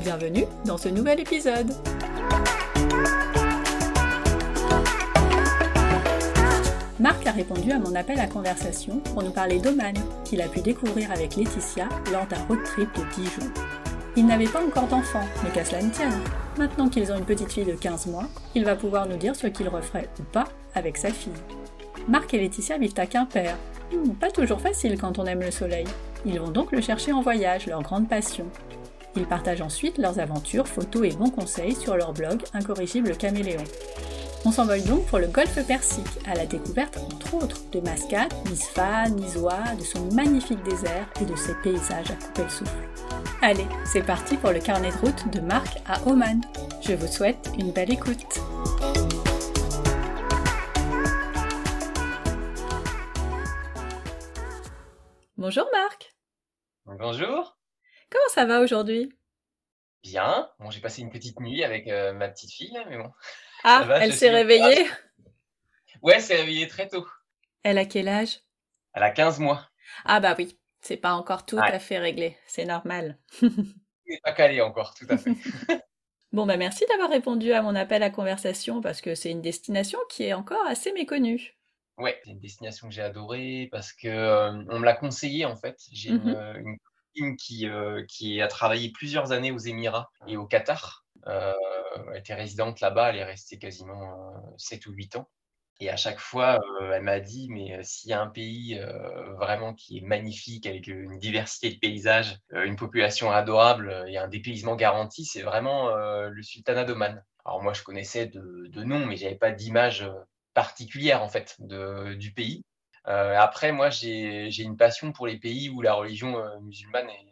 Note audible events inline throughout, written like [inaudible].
Bienvenue dans ce nouvel épisode Marc a répondu à mon appel à conversation pour nous parler d'Oman, qu'il a pu découvrir avec Laetitia lors d'un road trip de 10 jours. Ils n'avaient pas encore d'enfants, mais qu'à cela ne tienne. Maintenant qu'ils ont une petite fille de 15 mois, il va pouvoir nous dire ce qu'il referait ou pas avec sa fille. Marc et Laetitia vivent à Quimper. Hmm, pas toujours facile quand on aime le soleil. Ils vont donc le chercher en voyage, leur grande passion. Ils partagent ensuite leurs aventures, photos et bons conseils sur leur blog Incorrigible Caméléon. On s'envole donc pour le golfe Persique, à la découverte, entre autres, de Mascate, Misfa, Nisoa, de son magnifique désert et de ses paysages à couper le souffle. Allez, c'est parti pour le carnet de route de Marc à Oman. Je vous souhaite une belle écoute. Bonjour Marc. Bonjour. Comment ça va aujourd'hui? Bien. Bon, j'ai passé une petite nuit avec euh, ma petite fille, mais bon. [laughs] Ah, elle s'est réveillée? Ouais, elle s'est réveillée très tôt. Elle a quel âge? Elle a 15 mois. Ah bah oui, c'est pas encore tout à fait réglé, c'est normal. [laughs] n'est pas calé encore, tout à fait. [laughs] bon bah merci d'avoir répondu à mon appel à conversation parce que c'est une destination qui est encore assez méconnue. Ouais, c'est une destination que j'ai adorée parce que euh, on me l'a conseillé en fait. J'ai une, mmh euh, qui a travaillé plusieurs années aux Émirats et au Qatar. Euh, elle était résidente là-bas, elle est restée quasiment 7 ou 8 ans. Et à chaque fois, elle m'a dit, mais s'il y a un pays vraiment qui est magnifique, avec une diversité de paysages, une population adorable et un dépaysement garanti, c'est vraiment le sultanat d'Oman. Alors moi, je connaissais de, de nom, mais j'avais pas d'image particulière en fait du pays. Après, moi, j'ai une passion pour les pays où la religion musulmane est,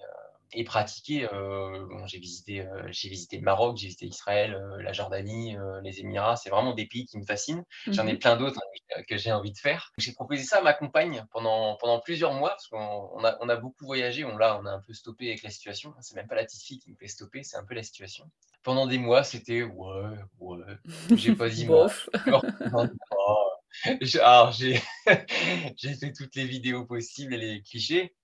et pratiquer. Euh, j'ai visité, euh, j'ai visité le Maroc, j'ai visité Israël, euh, la Jordanie, les Émirats. C'est vraiment des pays qui me fascinent. J'en ai mmh plein d'autres hein, que j'ai envie de faire. J'ai proposé ça à ma compagne pendant, pendant plusieurs mois parce qu'on a, on a beaucoup voyagé. On, là, on a un peu stoppé avec la situation. C'est même pas la petite fille qui me fait stopper, c'est un peu la situation. Pendant des mois, c'était ouais, ouais. J'ai pas dit [laughs] [laughs] Alors, [laughs] j'ai fait toutes les vidéos possibles et les clichés.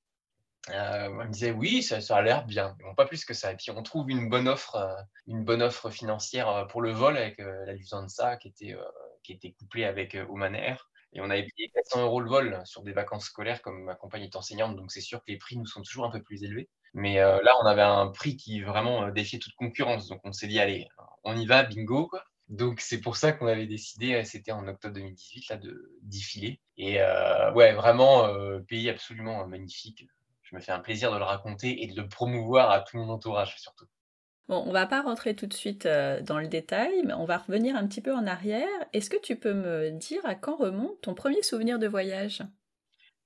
Euh, on me disait oui, ça, a l'air bien, bon, pas plus que ça. Et puis on trouve une bonne offre, euh, une bonne offre financière euh, pour le vol avec la Lufthansa qui était, qui était couplée avec Oman Air. Et on avait payé 400 euros le vol sur des vacances scolaires, comme ma compagne est enseignante, donc c'est sûr que les prix nous sont toujours un peu plus élevés. Mais là, on avait un prix qui vraiment défiait toute concurrence, donc on s'est dit allez, on y va, bingo. Donc c'est pour ça qu'on avait décidé, c'était en octobre 2018 là, de d'y filer. Et ouais, vraiment pays absolument magnifique je me fais un plaisir de le raconter et de le promouvoir à tout mon entourage surtout. Bon, on va pas rentrer tout de suite euh, dans le détail, mais on va revenir un petit peu en arrière. Est-ce que tu peux me dire à quand remonte ton premier souvenir de voyage?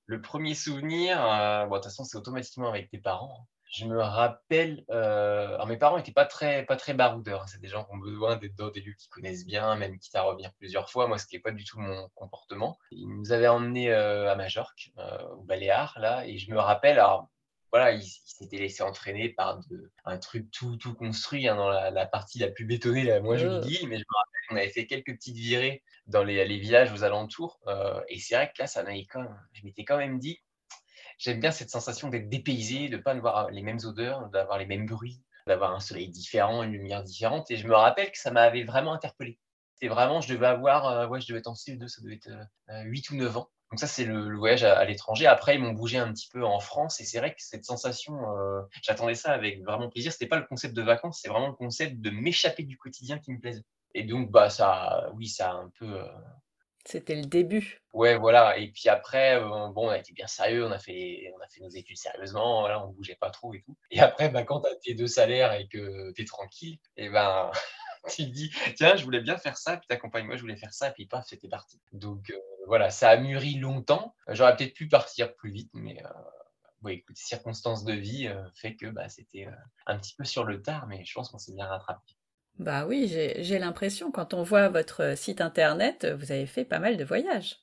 Le premier souvenir, euh, bon, de toute façon, c'est automatiquement avec tes parents. Je me rappelle, euh, alors mes parents n'étaient pas très, pas très baroudeurs. Hein. C'est des gens qui ont besoin d'être dans des lieux qu'ils connaissent bien, même quitte à revenir plusieurs fois. Moi, ce qui n'est pas du tout mon comportement. Ils nous avaient emmenés euh, à Majorque, euh, au Baléares, là, et je me rappelle, alors voilà, ils s'étaient laissés entraîner par un truc tout, tout construit hein, dans la, partie la plus bétonnée, la moins jolie d'île. Mais je me rappelle qu'on avait fait quelques petites virées dans les, les villages aux alentours. et c'est vrai que là, ça m'avait quand même, je m'étais quand même dit, j'aime bien cette sensation d'être dépaysé, de ne pas avoir les mêmes odeurs, d'avoir les mêmes bruits, d'avoir un soleil différent, une lumière différente. Et je me rappelle que ça m'avait vraiment interpellé. C'était vraiment, je devais avoir, euh, ouais, je devais être en CE2, ça devait être 8 euh, ou 9 ans. Donc ça, c'est le, voyage à, l'étranger. Après, ils m'ont bougé un petit peu en France et c'est vrai que cette sensation, j'attendais ça avec vraiment plaisir. C'était pas le concept de vacances, c'est vraiment le concept de m'échapper du quotidien qui me plaisait. Et donc, bah ça, oui, ça a un peu c'était le début. Ouais, voilà. Et puis après, euh, bon, on a été bien sérieux, on a fait, on a fait nos études sérieusement, voilà, on bougeait pas trop et tout. Et après, bah, quand tu as tes deux salaires et que tu es tranquille, et ben, [laughs] tu te dis, tiens, je voulais bien faire ça, puis t'accompagnes moi, je voulais faire ça, puis paf, c'était parti. Donc euh, voilà, ça a mûri longtemps. J'aurais peut-être pu partir plus vite, mais euh, oui, écoute, circonstances de vie fait que bah, c'était un petit peu sur le tard, mais je pense qu'on s'est bien rattrapé. Bah oui, j'ai l'impression, quand on voit votre site internet, vous avez fait pas mal de voyages.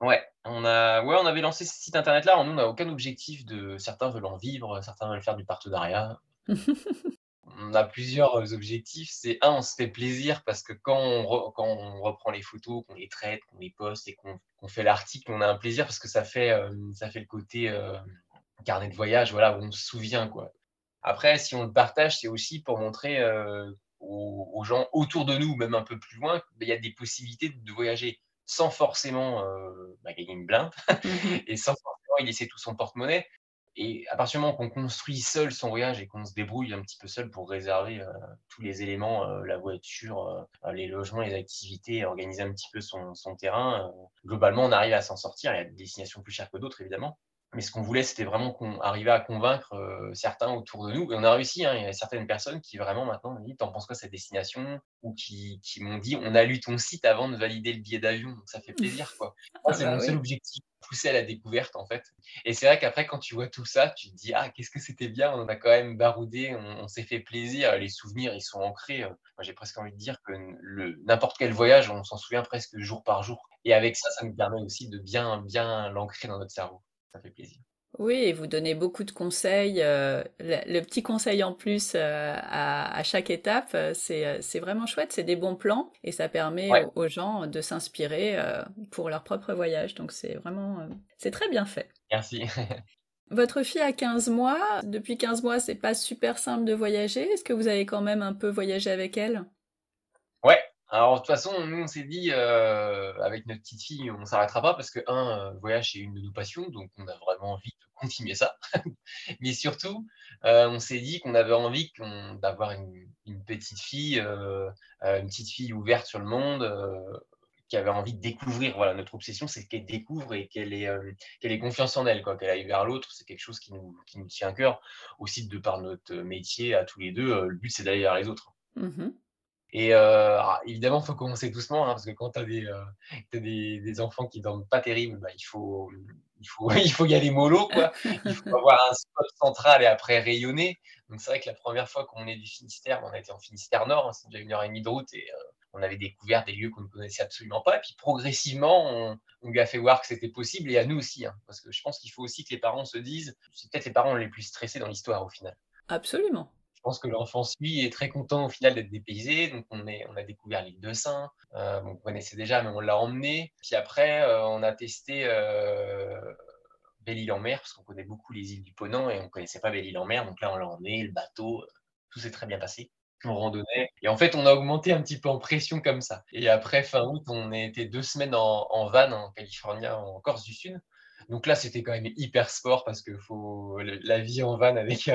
Ouais, on a, ouais, on avait lancé ce site internet-là. Nous, on n'a aucun objectif de. Certains veulent en vivre, certains veulent faire du partenariat. [laughs] on a plusieurs objectifs. C'est un, on se fait plaisir parce que quand on, quand on reprend les photos, qu'on les traite, qu'on les poste et qu'on fait l'article, on a un plaisir parce que ça fait, euh, ça fait le côté euh, carnet de voyage, voilà, où on se souvient, quoi. Après, si on le partage, c'est aussi pour montrer euh, aux, gens autour de nous, même un peu plus loin, il y a des possibilités de voyager sans forcément euh, bah, gagner une blinde [laughs] et sans forcément y laisser tout son porte-monnaie. Et à partir du moment qu'on construit seul son voyage et qu'on se débrouille un petit peu seul pour réserver euh, tous les éléments, euh, la voiture, les logements, les activités, organiser un petit peu son, son terrain, globalement, on arrive à s'en sortir. Il y a des destinations plus chères que d'autres, évidemment. Mais ce qu'on voulait, c'était vraiment qu'on arrivait à convaincre euh, certains autour de nous. Et on a réussi. Hein. Il y a certaines personnes qui vraiment maintenant m'ont dit T'en penses quoi cette destination? Ou qui, qui m'ont dit On a lu ton site avant de valider le billet d'avion. Donc ça fait plaisir. quoi. Ah c'est bah mon seul objectif pousser à la découverte en fait. Et c'est vrai qu'après, quand tu vois tout ça, tu te dis Ah, qu'est-ce que c'était bien On a quand même baroudé, on, s'est fait plaisir. Les souvenirs, ils sont ancrés. Moi, j'ai presque envie de dire que n'importe quel voyage, on s'en souvient presque jour par jour. Et avec ça, ça nous permet aussi de bien, bien l'ancrer dans notre cerveau ça fait plaisir. Oui, et vous donnez beaucoup de conseils. Euh, le, petit conseil en plus euh, à, chaque étape, euh, c'est vraiment chouette, c'est des bons plans et ça permet aux, gens de s'inspirer pour leur propre voyage. Donc c'est vraiment, c'est très bien fait. Merci. [laughs] Votre fille a 15 mois. Depuis 15 mois, c'est pas super simple de voyager. Est-ce que vous avez quand même un peu voyagé avec elle? Ouais, alors, de toute façon, nous, on s'est dit, euh, avec notre petite fille, on ne s'arrêtera pas parce que, un, euh, voyage, c'est une de nos passions, donc on a vraiment envie de continuer ça. [laughs] Mais surtout, euh, on s'est dit qu'on avait envie d'avoir une, petite fille, une petite fille ouverte sur le monde, qui avait envie de découvrir. Voilà, notre obsession, c'est qu'elle découvre et qu'elle ait, confiance en elle, qu'elle aille vers l'autre. C'est quelque chose qui nous, qui nous tient à cœur, aussi de par notre métier à tous les deux. le but, c'est d'aller vers les autres. Mmh et euh, évidemment, il faut commencer doucement, hein, parce que quand tu as, des, euh, des, enfants qui dorment pas terrible, bah, il, faut, [laughs] y aller mollo. Il faut avoir un spot central et après rayonner. Donc c'est vrai que la première fois qu'on est du Finistère, on été en Finistère Nord, hein, c'est déjà une heure et demie de route, et euh, on avait découvert des lieux qu'on ne connaissait absolument pas. Et puis progressivement, on, on lui a fait voir que c'était possible, et à nous aussi, hein, parce que je pense qu'il faut aussi que les parents se disent, c'est peut-être les parents les plus stressés dans l'histoire au final. Absolument je pense que l'enfant suit est très content au final d'être dépaysé. Donc, on, a découvert l'île de Saint. Euh, on connaissait déjà, mais on l'a emmené. Puis après, euh, on a testé euh, Belle-Île-en-Mer, parce qu'on connaît beaucoup les îles du Ponant et on ne connaissait pas Belle-Île-en-Mer. Donc là, on l'a emmené, le bateau, tout s'est très bien passé. On randonnait. Et en fait, on a augmenté un petit peu en pression comme ça. Et après, fin août, on été deux semaines en, en van en Californie, en Corse du Sud. Donc là, c'était quand même hyper sport parce que faut la vie en van avec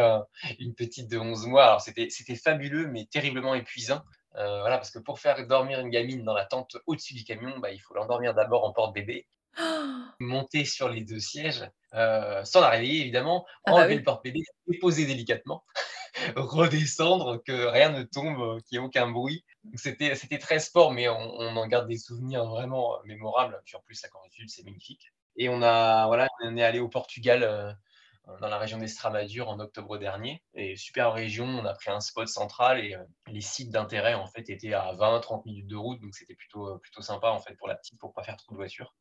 une petite de 11 mois. Alors c'était fabuleux, mais terriblement épuisant. Euh, voilà, parce que pour faire dormir une gamine dans la tente au-dessus du camion, bah, il faut l'endormir d'abord en porte-bébé, [gasps] monter sur les deux sièges, euh, sans la réveiller évidemment, ah bah enlever le porte-bébé, déposer délicatement, [laughs] redescendre, que rien ne tombe, qu'il n'y ait aucun bruit. C'était très sport, mais on, on, en garde des souvenirs vraiment mémorables. Puis en plus, la Corée du Sud, c'est magnifique. Et on, a, voilà, on est allé au Portugal, euh, dans la région d'Estramadure, en octobre dernier. Et super région, on a pris un spot central et euh, les sites d'intérêt en fait étaient à 20-30 minutes de route, donc c'était plutôt, euh, plutôt sympa en fait pour la petite pour pas faire trop de voitures.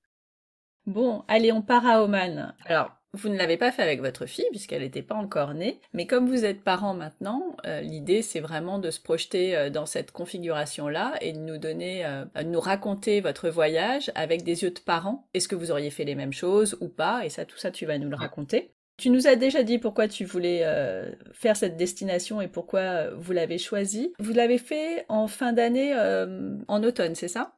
Bon, allez, on part à Oman. Alors, vous ne l'avez pas fait avec votre fille puisqu'elle n'était pas encore née, mais comme vous êtes parent maintenant, euh, l'idée c'est vraiment de se projeter euh, dans cette configuration-là et de nous donner, euh, de nous raconter votre voyage avec des yeux de parents. Est-ce que vous auriez fait les mêmes choses ou pas? Et ça, tout ça, tu vas nous le raconter. Tu nous as déjà dit pourquoi tu voulais faire cette destination et pourquoi vous l'avez choisie. Vous l'avez fait en fin d'année, en automne, c'est ça?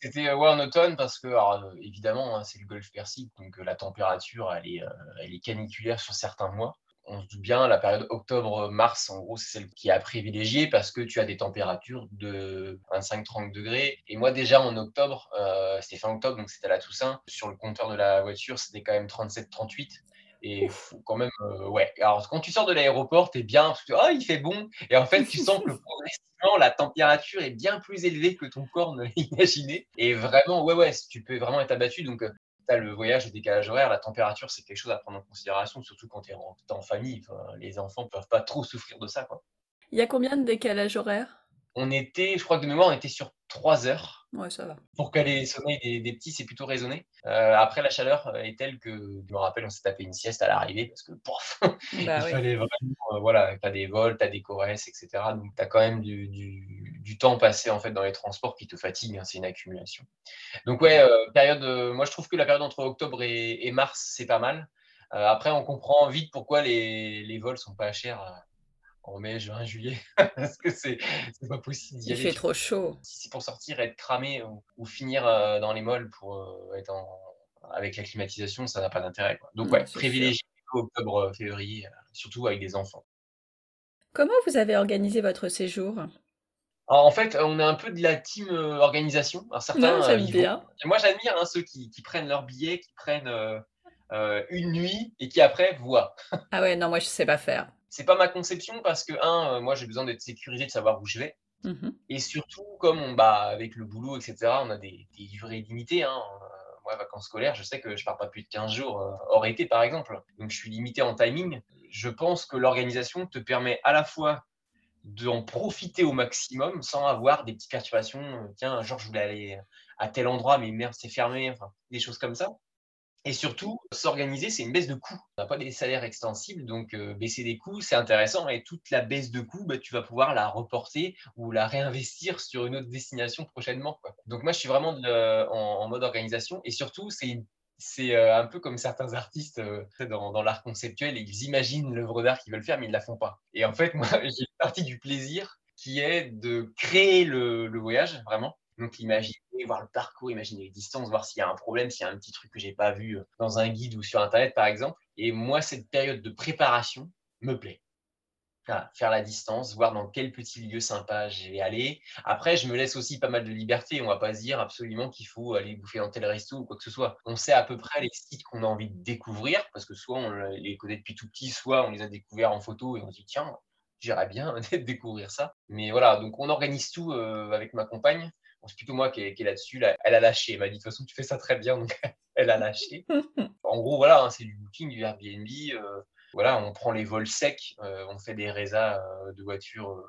C'était ouais, en automne parce que, alors, évidemment, hein, c'est le golfe Persique, donc la température, elle est, caniculaire sur certains mois on se doute bien, la période octobre-mars, en gros, c'est celle qui est à privilégier parce que tu as des températures de 25-30 degrés. Et moi, déjà en octobre, euh, c'était fin octobre, donc c'était à la Toussaint, sur le compteur de la voiture, c'était quand même 37-38. Et quand même, euh, ouais. Alors, quand tu sors de l'aéroport, tu es bien, parce que, oh, il fait bon. Et en fait, tu sens que [laughs] progressivement, la température est bien plus élevée que ton corps ne [laughs] l'imaginait. Et vraiment, ouais, ouais, tu peux vraiment être abattu. Donc, euh, le voyage, le décalage horaire, la température, c'est quelque chose à prendre en considération, surtout quand tu es en, famille. les enfants ne peuvent pas trop souffrir de ça. Quoi. Il y a combien de décalage horaire On était, je crois que de mémoire, on était sur 3 heures. Ouais, ça va. Pour caler les sommeils des, petits, c'est plutôt raisonné. Euh, après, la chaleur est telle que, je me rappelle, on s'est tapé une sieste à l'arrivée parce que, pof, [laughs] bah il fallait vraiment, euh, voilà, tu as des vols, tu as des coresses, etc. Donc, tu as quand même du, du, temps passé en fait dans les transports qui te fatigue, hein, c'est une accumulation. Donc, ouais, euh, période, moi je trouve que la période entre octobre et, mars, c'est pas mal. après, on comprend vite pourquoi les, les vols sont pas chers en mai, juin, juillet, [laughs] parce que c'est pas possible Il fait trop chaud. Si c'est pour sortir, être cramé ou, finir euh, dans les molles pour euh, être avec la climatisation, ça n'a pas d'intérêt. Donc, ouais, privilégier octobre, février, euh, surtout avec des enfants. Comment vous avez organisé votre séjour? En fait, on est un peu de la team organisation. certains, j'aime bien. Moi, j'admire hein, ceux qui, prennent leur billet, qui prennent une nuit et qui après voient. ah ouais, non, moi, je sais pas faire c'est pas ma conception parce que, un, euh, moi j'ai besoin d'être sécurisé, de savoir où je vais. Mmh et surtout, comme on, bah, avec le boulot, etc., on a des, durées limitées. Hein. Euh, moi, vacances scolaires, je sais que je pars pas plus de 15 jours euh, hors été, par exemple. Donc, je suis limité en timing. Je pense que l'organisation te permet à la fois d'en profiter au maximum sans avoir des petites perturbations. Tiens, jour, je voulais aller à tel endroit, mais merde, c'est fermé. Enfin, des choses comme ça. Et surtout, s'organiser, c'est une baisse de coûts. On n'a pas des salaires extensibles, donc euh, baisser des coûts, c'est intéressant. Et toute la baisse de coûts, bah, tu vas pouvoir la reporter ou la réinvestir sur une autre destination prochainement. Donc moi, je suis vraiment en, mode organisation. Et surtout, c'est euh, un peu comme certains artistes euh, dans, l'art conceptuel, ils imaginent l'œuvre d'art qu'ils veulent faire, mais ils ne la font pas. Et en fait, moi, [laughs] j'ai une partie du plaisir qui est de créer le voyage, vraiment, donc imaginer, voir le parcours, imaginer les distances, voir s'il y a un problème, s'il y a un petit truc que j'ai pas vu euh, dans un guide ou sur Internet par exemple. Et moi, cette période de préparation me plaît. faire la distance, voir dans quel petit lieu sympa je vais aller. Après, je me laisse aussi pas mal de liberté. On va pas se dire absolument qu'il faut aller bouffer dans tel resto ou quoi que ce soit. On sait à peu près les sites qu'on a envie de découvrir parce que soit on les connaît depuis tout petit, soit on les a découverts en photo et on se dit tiens, j'irais bien [laughs] découvrir ça. Mais voilà, donc on organise tout euh, avec ma compagne c'est plutôt moi qui est, là-dessus. Elle a lâché. Elle m'a dit de toute façon, tu fais ça très bien. Donc, [laughs] elle a lâché. [laughs] en gros, voilà, hein, c'est du booking, du Airbnb. Euh, voilà, on prend les vols secs. Euh, on fait des résas euh, de voitures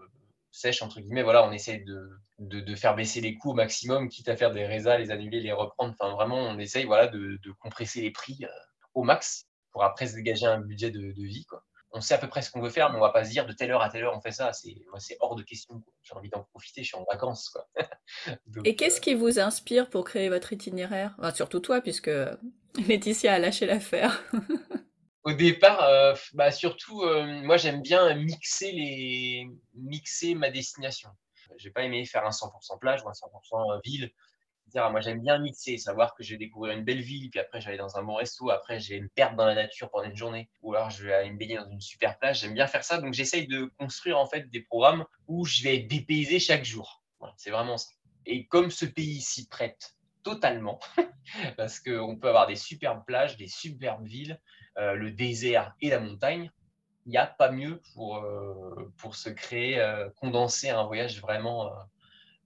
sèches, entre guillemets. Voilà, on essaye de, de, faire baisser les coûts au maximum, quitte à faire des résas, les annuler, les reprendre. Enfin, vraiment, on essaye voilà, de, de compresser les prix au max pour après se dégager un budget de, vie. Quoi on sait à peu près ce qu'on veut faire, mais on va pas se dire de telle heure à telle heure on fait ça. C'est moi, c'est hors de question. J'ai envie d'en profiter. Je suis en vacances. Quoi. [laughs] Et qu'est-ce euh, qui vous inspire pour créer votre itinéraire? Surtout toi, puisque [laughs] Laetitia a lâché l'affaire. [laughs] Au départ, euh, bah surtout, euh, moi j'aime bien mixer les, mixer ma destination. J'ai pas aimé faire un 100% plage ou un 100% ville. Moi, j'aime bien mixer, savoir que je vais découvrir une belle ville, puis après, je vais aller dans un bon resto, après, je vais me perdre dans la nature pendant une journée, ou alors je vais aller me baigner dans une super plage. J'aime bien faire ça, donc j'essaye de construire en fait des programmes où je vais être dépaysé chaque jour. c'est vraiment ça. Et comme ce pays s'y prête totalement, [laughs] parce qu'on peut avoir des superbes plages, des superbes villes, euh, le désert et la montagne, il n'y a pas mieux pour, euh, pour se créer, euh, condenser un voyage vraiment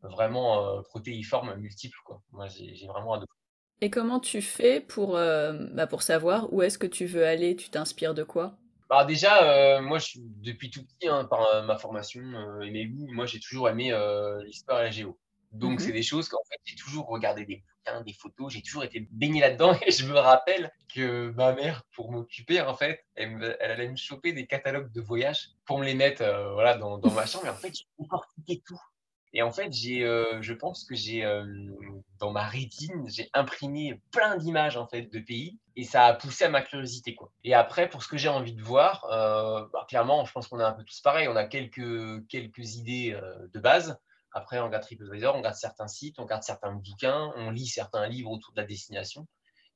vraiment euh, protéiforme multiple. Quoi. Moi, j'ai vraiment adoré. Et comment tu fais pour, euh, bah pour savoir où est-ce que tu veux aller? Tu t'inspires de quoi? Bah déjà, euh, moi, je depuis tout petit, hein, par ma formation et mes goûts, moi, j'ai toujours aimé l'histoire et la géo. Donc, mmh c'est des choses qu'en fait, j'ai toujours regardé des bouquins, des photos, j'ai toujours été baigné là-dedans. [laughs] Et je me rappelle que ma mère, pour m'occuper, en fait, elle, allait me choper des catalogues de voyage pour me les mettre voilà, dans, dans ma chambre. Et en fait, j'ai décortiqué tout. Et en fait, j'ai, euh, je pense que j'ai, euh, dans ma rétine, j'ai imprimé plein d'images en fait de pays et ça a poussé à ma curiosité quoi. Et après, pour ce que j'ai envie de voir, euh, bah, clairement, je pense qu'on est un peu tous pareil. On a quelques quelques idées de base. Après, on regarde TripAdvisor, on regarde certains sites, on regarde certains bouquins, on lit certains livres autour de la destination.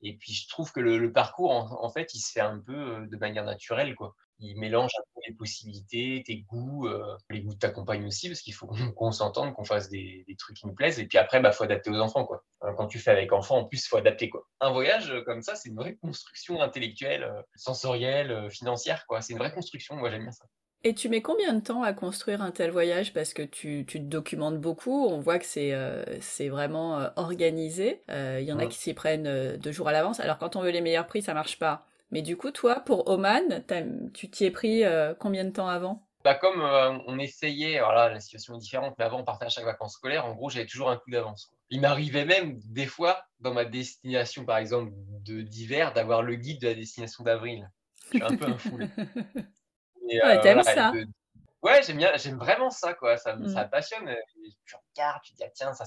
Et puis, je trouve que le, parcours, en, fait, il se fait un peu de manière naturelle. Quoi. Il mélange un peu les possibilités, tes goûts, euh, les goûts de ta compagne aussi, parce qu'il faut [laughs] qu'on s'entende, qu'on fasse des, trucs qui nous plaisent. Et puis après, il bah, faut adapter aux enfants. Quoi. Euh, quand tu fais avec enfants, en plus, il faut adapter. Quoi. Un voyage comme ça, c'est une vraie construction intellectuelle, sensorielle, financière. Quoi. C'est une vraie construction. Moi, j'aime bien ça. Et tu mets combien de temps à construire un tel voyage? Parce que tu, te documentes beaucoup, on voit que c'est euh, vraiment euh, organisé. Il euh, y en a qui s'y prennent deux jours à l'avance. Alors quand on veut les meilleurs prix, ça marche pas. Mais du coup, toi, pour Oman, tu t'y es pris combien de temps avant? Bah, comme on essayait, alors là, la situation est différente, mais avant on partait à chaque vacances scolaires, en gros j'avais toujours un coup d'avance. Il m'arrivait même des fois, dans ma destination par exemple d'hiver, d'avoir le guide de la destination d'avril. Je suis un peu un fou. [laughs] ouais, euh, t'aimes ça Ouais, j'aime bien, j'aime vraiment ça, quoi. Ça, ça mmh. passionne. Tu regardes, tu te dis, ah, tiens, ça,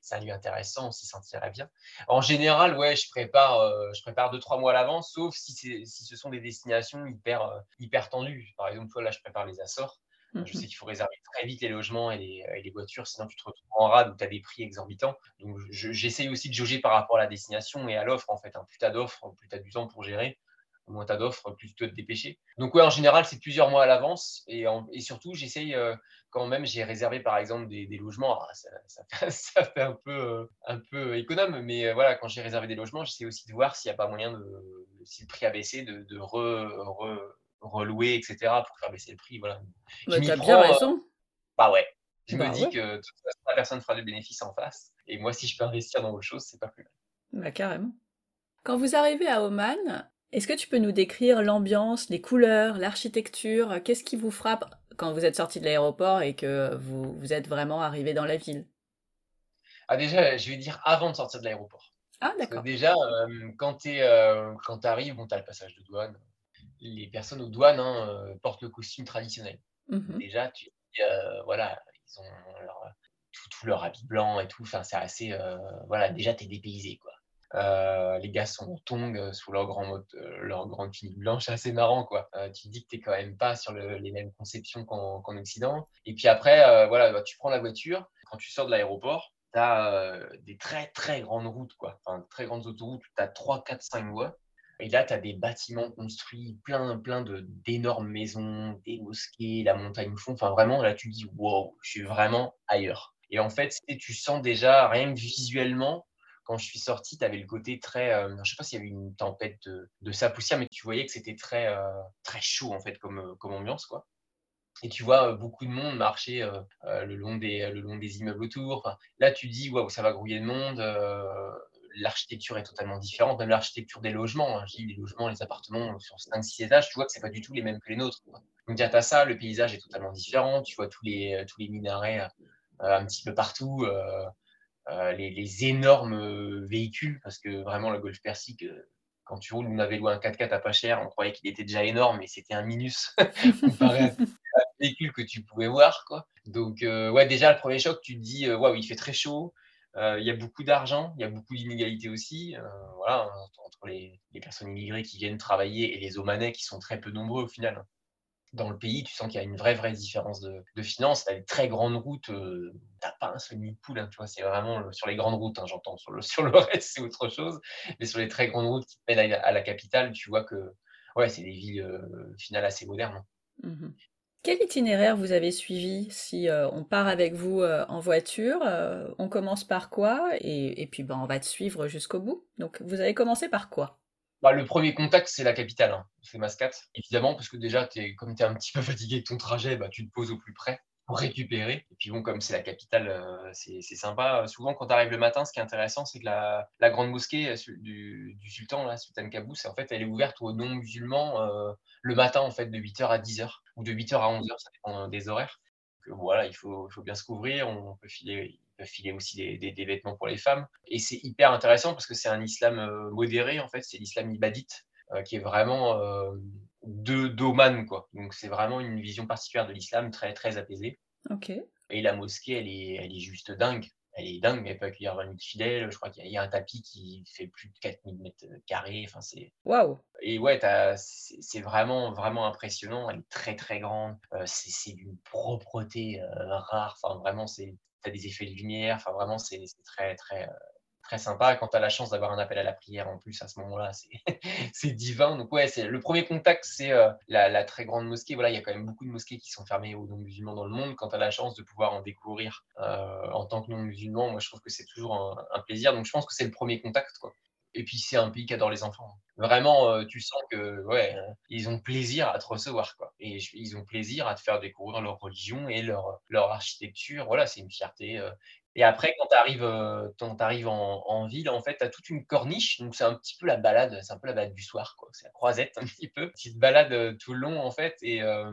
c'est un lieu intéressant, on s'y sentirait bien. En général, ouais, je prépare, euh, je prépare deux, trois mois à l'avance, sauf si, si ce sont des destinations hyper, euh, hyper tendues. Par exemple, toi, là, je prépare les Açores. Je sais mmh qu'il faut réserver très vite les logements et les, les voitures, sinon tu te retrouves en rade où tu as des prix exorbitants. Donc, j'essaye aussi de jauger par rapport à la destination et à l'offre, en fait. Hein. Plus tu as d'offres, plus tu as du temps pour gérer moins tu as d'offres, plus tu dois te dépêcher. Donc, ouais, en général, c'est plusieurs mois à l'avance. Et, et, surtout, j'essaye, euh, quand même, j'ai réservé par exemple des, logements. Ah, [laughs] ça, fait, un peu, euh, un peu économe, mais euh, voilà, quand j'ai réservé des logements, j'essaie aussi de voir s'il n'y a pas moyen de, si le prix a baissé, de, de relouer, etc., pour faire baisser le prix. Voilà. Bah, tu as bien raison. bah ouais. Je me bah dis que toute façon, la personne fera du bénéfice en face. Et moi, si je peux investir dans autre chose, c'est pas plus mal. Bah, carrément. Quand vous arrivez à Oman, est-ce que tu peux nous décrire l'ambiance, les couleurs, l'architecture? Qu'est-ce qui vous frappe quand vous êtes sorti de l'aéroport et que vous, vous êtes vraiment arrivé dans la ville? Ah, Déjà, je vais dire avant de sortir de l'aéroport. Ah, d'accord. Déjà, euh, quand tu euh, arrives, bon, tu as le passage de douane. Les personnes aux douanes hein, euh, portent le costume traditionnel. Mmh déjà, tu voilà, ils ont tout, leur habit blanc et tout. Enfin, c'est assez. voilà, déjà, tu es dépaysé, quoi. Euh, les gars sont en tongs euh, sous leur, grand euh, leur grande tunique blanche, assez marrant quoi. tu te dis que tu n'es quand même pas sur les mêmes conceptions qu'en Occident. Et puis après, voilà, bah, tu prends la voiture, quand tu sors de l'aéroport, tu as des très très grandes routes, quoi. Très grandes autoroutes, tu as 3, 4, 5 voies. Et là, tu as des bâtiments construits, plein, plein d'énormes maisons, des mosquées, la montagne fond. Enfin, vraiment, là, tu dis, wow, je suis vraiment ailleurs. Et en fait, tu sens déjà, rien que visuellement, quand je suis sorti, tu avais le côté très. Euh, je ne sais pas s'il y avait une tempête de, de sa poussière, mais tu voyais que c'était très, euh, très chaud en fait comme, euh, comme ambiance. quoi. Et tu vois beaucoup de monde marcher le, long des, le long des immeubles autour. là, tu dis, waouh, ça va grouiller de monde. l'architecture est totalement différente, même l'architecture des logements. Hein. Les logements, les appartements sur 5-6 étages, tu vois que ce pas du tout les mêmes que les nôtres. Donc, tu as ça, le paysage est totalement différent. Tu vois tous les, tous les minarets un petit peu partout. Euh, les, énormes euh, véhicules, parce que vraiment, le Golf Persique, euh, quand tu roules, on avait loué un 4x4 à pas cher, on croyait qu'il était déjà énorme, mais c'était un minus [laughs] comparé à véhicule que tu pouvais voir. Quoi. Donc, ouais, déjà, le premier choc, tu te dis, waouh, il fait très chaud, il y a beaucoup d'argent, il y a beaucoup d'inégalités aussi. voilà, entre les, les, personnes immigrées qui viennent travailler et les Omanais qui sont très peu nombreux au final dans le pays, tu sens qu'il y a une vraie, vraie différence de, de finances. Tu as des très grandes routes, euh, tu pas un de poule, hein, tu vois, c'est vraiment sur les grandes routes, hein, j'entends. [laughs] Sur le, reste, c'est autre chose. Mais sur les très grandes routes qui mènent à, la capitale, tu vois que ouais, c'est des villes euh, finales assez modernes. Hein. Mmh Quel itinéraire vous avez suivi Si euh, on part avec vous euh, en voiture, on commence par quoi et, et, puis ben, on va te suivre jusqu'au bout. Donc vous avez commencé par quoi? Bah, le premier contact, c'est la capitale, hein. c'est Mascate. Évidemment, parce que déjà, comme tu es un petit peu [laughs] fatigué de ton trajet, bah, tu te poses au plus près pour récupérer. Et puis bon, comme c'est la capitale, euh, c'est sympa. Souvent, quand tu arrives le matin, ce qui est intéressant, c'est que la, grande mosquée euh, du, sultan, là, Sultan Qaboos, en fait, elle est ouverte aux non-musulmans euh, le matin, en fait, de 8h à 10h, ou de 8h à 11h, ça dépend des horaires. Donc, voilà, il faut, il faut bien se couvrir, on peut filer filer aussi des, vêtements pour les femmes. Et c'est hyper intéressant parce que c'est un islam euh, modéré, en fait, c'est l'islam ibadite, euh, qui est vraiment euh, de d'Oman, quoi. Donc c'est vraiment une vision particulière de l'islam, très, très apaisée. Ok. Et la mosquée, elle est, elle est juste dingue. Elle est dingue, mais elle peut accueillir 20 000 fidèles. Je crois qu'il y, a un tapis qui fait plus de 4000 mètres carrés. Enfin, c'est. Waouh! Et ouais, c'est vraiment, vraiment impressionnant. Elle est très, très grande. c'est d'une propreté rare. Enfin, vraiment, c'est as des effets de lumière. Enfin, vraiment, c'est très, très, très sympa. Quand tu as la chance d'avoir un appel à la prière en plus à ce moment-là, c'est [laughs] divin. Donc, ouais, le premier contact, c'est la, très grande mosquée. Voilà, il y a quand même beaucoup de mosquées qui sont fermées aux non-musulmans dans le monde. Quand tu as la chance de pouvoir en découvrir en tant que non-musulman, moi, je trouve que c'est toujours un, plaisir. Donc, je pense que c'est le premier contact. Et puis c'est un pays qui adore les enfants. Vraiment, euh, tu sens que ouais, ils ont plaisir à te recevoir quoi. Et ils ont plaisir à te faire découvrir leur religion et leur, leur architecture. Voilà, c'est une fierté. Et après, quand tu arrives, euh, en, ville, en fait, tu as toute une corniche. Donc, c'est un petit peu la balade, c'est un peu la balade du soir, quoi. C'est la croisette, un petit peu. Petite balade euh, tout le long, en fait. Et euh,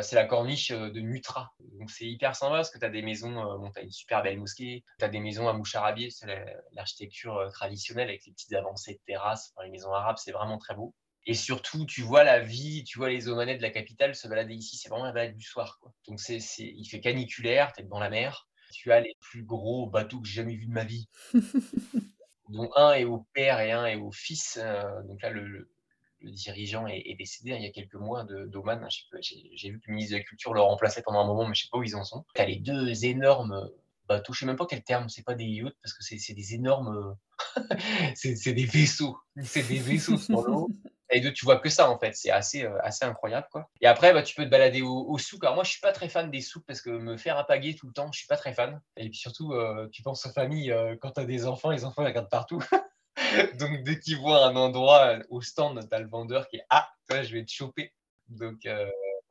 c'est la corniche de Mutra. Donc, c'est hyper sympa parce que tu as des maisons, bon, tu as une super belle mosquée. Tu as des maisons à Moucharabié, c'est l'architecture traditionnelle avec les petites avancées de terrasses. les maisons arabes, c'est vraiment très beau. Et surtout, tu vois la vie, tu vois les omanettes de la capitale se balader ici. C'est vraiment la balade du soir, quoi. Donc, il fait caniculaire, tu es devant la mer tu as les plus gros bateaux que j'ai jamais vus de ma vie. [laughs] dont un est au père et un est au fils. Euh, donc là, le, dirigeant est, décédé il y a quelques mois d'Oman. J'ai vu que le ministre de la Culture le remplaçait pendant un moment, mais je ne sais pas où ils en sont. Tu as les deux énormes bateaux, je sais même pas quel terme, c'est pas des yachts, parce que c'est des énormes. [laughs] c'est des vaisseaux. C'est des vaisseaux sur l'eau. Et deux, tu vois que ça en fait, c'est assez, euh, assez incroyable quoi. Et après, bah, tu peux te balader au, souk. Alors moi, je suis pas très fan des souks parce que me faire apaguer tout le temps, je suis pas très fan. Et puis surtout, euh, tu penses aux familles, euh, quand tu as des enfants, les enfants regardent partout. [laughs] Donc dès qu'ils voient un endroit au stand, tu as le vendeur qui est Ah, toi, je vais te choper. Donc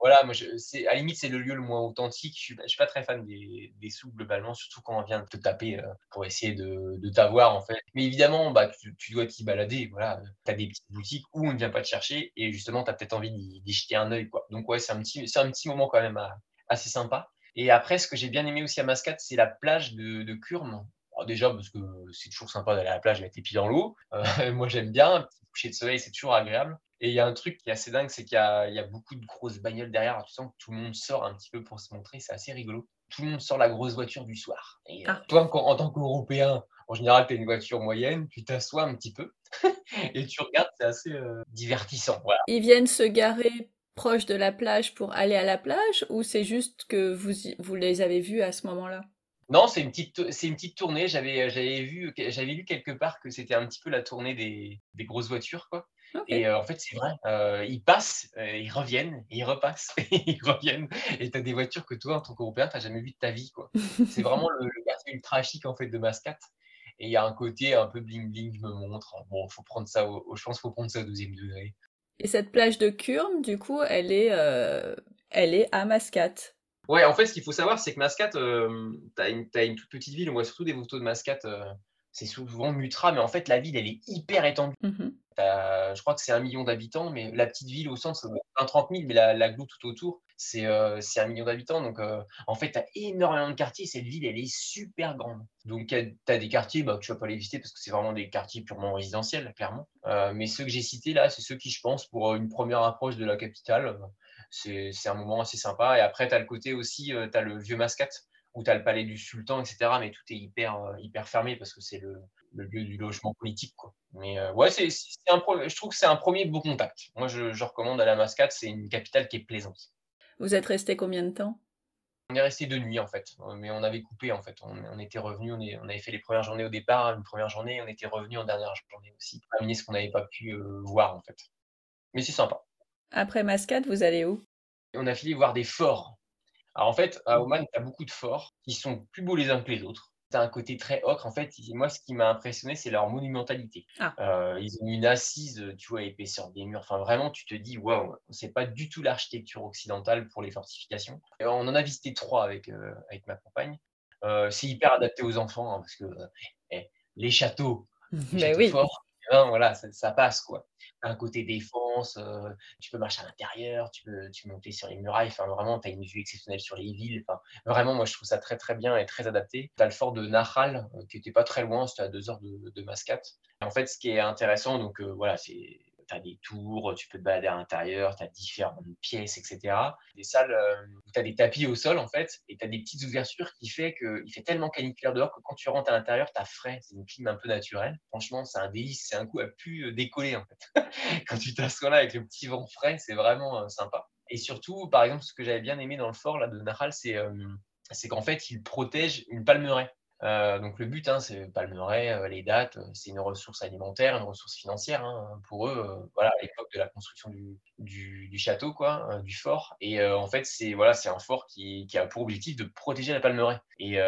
voilà, moi, je, à la limite, c'est le lieu le moins authentique. Je ne suis, pas très fan des, des sous globalement, surtout quand on vient te taper euh, pour essayer de, t'avoir en fait. Mais évidemment, bah, tu, dois t'y balader. Voilà, tu as des petites boutiques où on ne vient pas te chercher et justement, tu as peut-être envie d'y jeter un œil. Quoi. Donc, ouais, c'est un, petit, moment quand même assez sympa. Et après, ce que j'ai bien aimé aussi à Mascate, c'est la plage de, de Curme. déjà, parce que c'est toujours sympa d'aller à la plage avec tes pieds dans l'eau. Euh, [laughs] moi, j'aime bien. Un petit coucher de soleil, c'est toujours agréable. Et il y a un truc qui est assez dingue, c'est qu'il y, a beaucoup de grosses bagnoles derrière. Tu sens que tout le monde sort un petit peu pour se montrer. C'est assez rigolo. Tout le monde sort la grosse voiture du soir. Et euh, ah. toi, en, tant qu'Européen, en général, tu as une voiture moyenne, tu t'assois un petit peu [laughs] et tu regardes, c'est assez euh, divertissant. Ils viennent se garer proche de la plage pour aller à la plage ou c'est juste que vous, vous les avez vus à ce moment-là? Non, c'est une petite, c'est une petite tournée. J'avais, j'avais vu, j'avais lu quelque part que c'était un petit peu la tournée des, des grosses voitures, quoi. Et en fait, c'est vrai, ils passent, ils reviennent, ils repassent, [laughs] ils reviennent. Et tu as des voitures que toi, en tant qu'Européen, tu n'as jamais vu de ta vie. quoi. C'est [laughs] vraiment le, quartier ultra chic en fait, de Mascate. Et il y a un côté un peu bling-bling, me montre. Bon, faut prendre ça au, je pense qu'il faut prendre ça au deuxième degré. Et cette plage de Curme, du coup, elle est, elle est à Mascate. Ouais, en fait, ce qu'il faut savoir, c'est que Mascate, tu as, une toute petite ville. On voit surtout des photos de Mascate c'est souvent Mutra, mais en fait, la ville, elle est hyper étendue. Mmh je crois que c'est un million d'habitants, mais la petite ville au centre, c'est 30 000, mais la, la glou tout autour, c'est euh, un million d'habitants. Donc, euh, en fait, tu as énormément de quartiers. Cette ville, elle est super grande. Donc, tu as des quartiers bah, que tu vas pas les visiter parce que c'est vraiment des quartiers purement résidentiels, clairement. Euh, mais ceux que j'ai cités là, c'est ceux qui, je pense, pour une première approche de la capitale, c'est un moment assez sympa. Et après, tu as le côté aussi, tu as le vieux Mascate où tu as le palais du sultan, etc. Mais tout est hyper, euh, hyper fermé parce que c'est le, lieu du logement politique. Quoi. Mais euh, ouais, c'est, un, je trouve que c'est un premier beau contact. Moi, je, recommande à la Mascate, c'est une capitale qui est plaisante. Vous êtes resté combien de temps? On est resté deux nuits en fait, mais on avait coupé en fait. On, était revenu, on, on, avait fait les premières journées au départ, une première journée, on était revenu en dernière journée aussi, pour terminer ce qu'on n'avait pas pu euh, voir en fait. Mais c'est sympa. Après Mascate, vous allez où? On a fini voir des forts. Alors en fait, à mmh. Oman, tu as beaucoup de forts qui sont plus beaux les uns que les autres. Tu as un côté très ocre. En fait, moi, ce qui m'a impressionné, c'est leur monumentalité. Ah. Euh, ils ont une assise, tu vois, épaisseur des murs. Enfin, vraiment, tu te dis, waouh, c'est pas du tout l'architecture occidentale pour les fortifications. on en a visité trois avec, euh, avec ma compagne. Euh, c'est hyper adapté aux enfants hein, parce que eh, les châteaux, les [laughs] châteaux forts, voilà, ça, passe quoi. Un côté défense, euh, tu peux marcher à l'intérieur, tu peux, monter sur les murailles. Enfin, vraiment, tu as une vue exceptionnelle sur les villes. Enfin, vraiment, moi, je trouve ça très très bien et très adapté. Tu as le fort de Nahal euh, qui n'était pas très loin, c'était à deux heures de, de Mascate. en fait, ce qui est intéressant, donc euh, voilà, c'est tu as des tours, tu peux te balader à l'intérieur, tu as différentes pièces, etc. Des salles euh, où tu as des tapis au sol, en fait, et tu as des petites ouvertures qui fait qu'il fait tellement caniculaire dehors que quand tu rentres à l'intérieur, tu as frais. C'est une clim un peu naturelle. Franchement, c'est un délice, c'est un coup à plus euh, décoller, en fait. [laughs] quand tu t'assois là avec le petit vent frais, c'est vraiment euh, sympa. Et surtout, par exemple, ce que j'avais bien aimé dans le fort là, de Nahal, c'est qu'en fait, il protège une palmeraie. Euh, donc le but, hein, c'est palmeraie, euh, les dates, c'est une ressource alimentaire, une ressource financière hein, pour eux. voilà, à l'époque de la construction du, château, quoi, du fort. Et en fait, c'est voilà, c'est un fort qui, a pour objectif de protéger la palmeraie. Et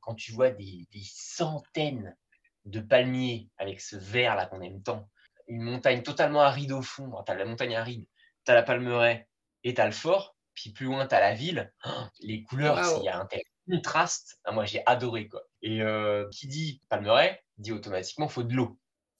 quand tu vois des, des, centaines de palmiers avec ce vert là qu'on aime tant, une montagne totalement aride au fond, tu as la montagne aride, tu as la palmeraie et tu as le fort, puis plus loin, tu as la ville. les couleurs, il y a un tel contraste. Ah, moi, j'ai adoré. quoi. Et euh, qui dit palmeraie, dit automatiquement faut de l'eau.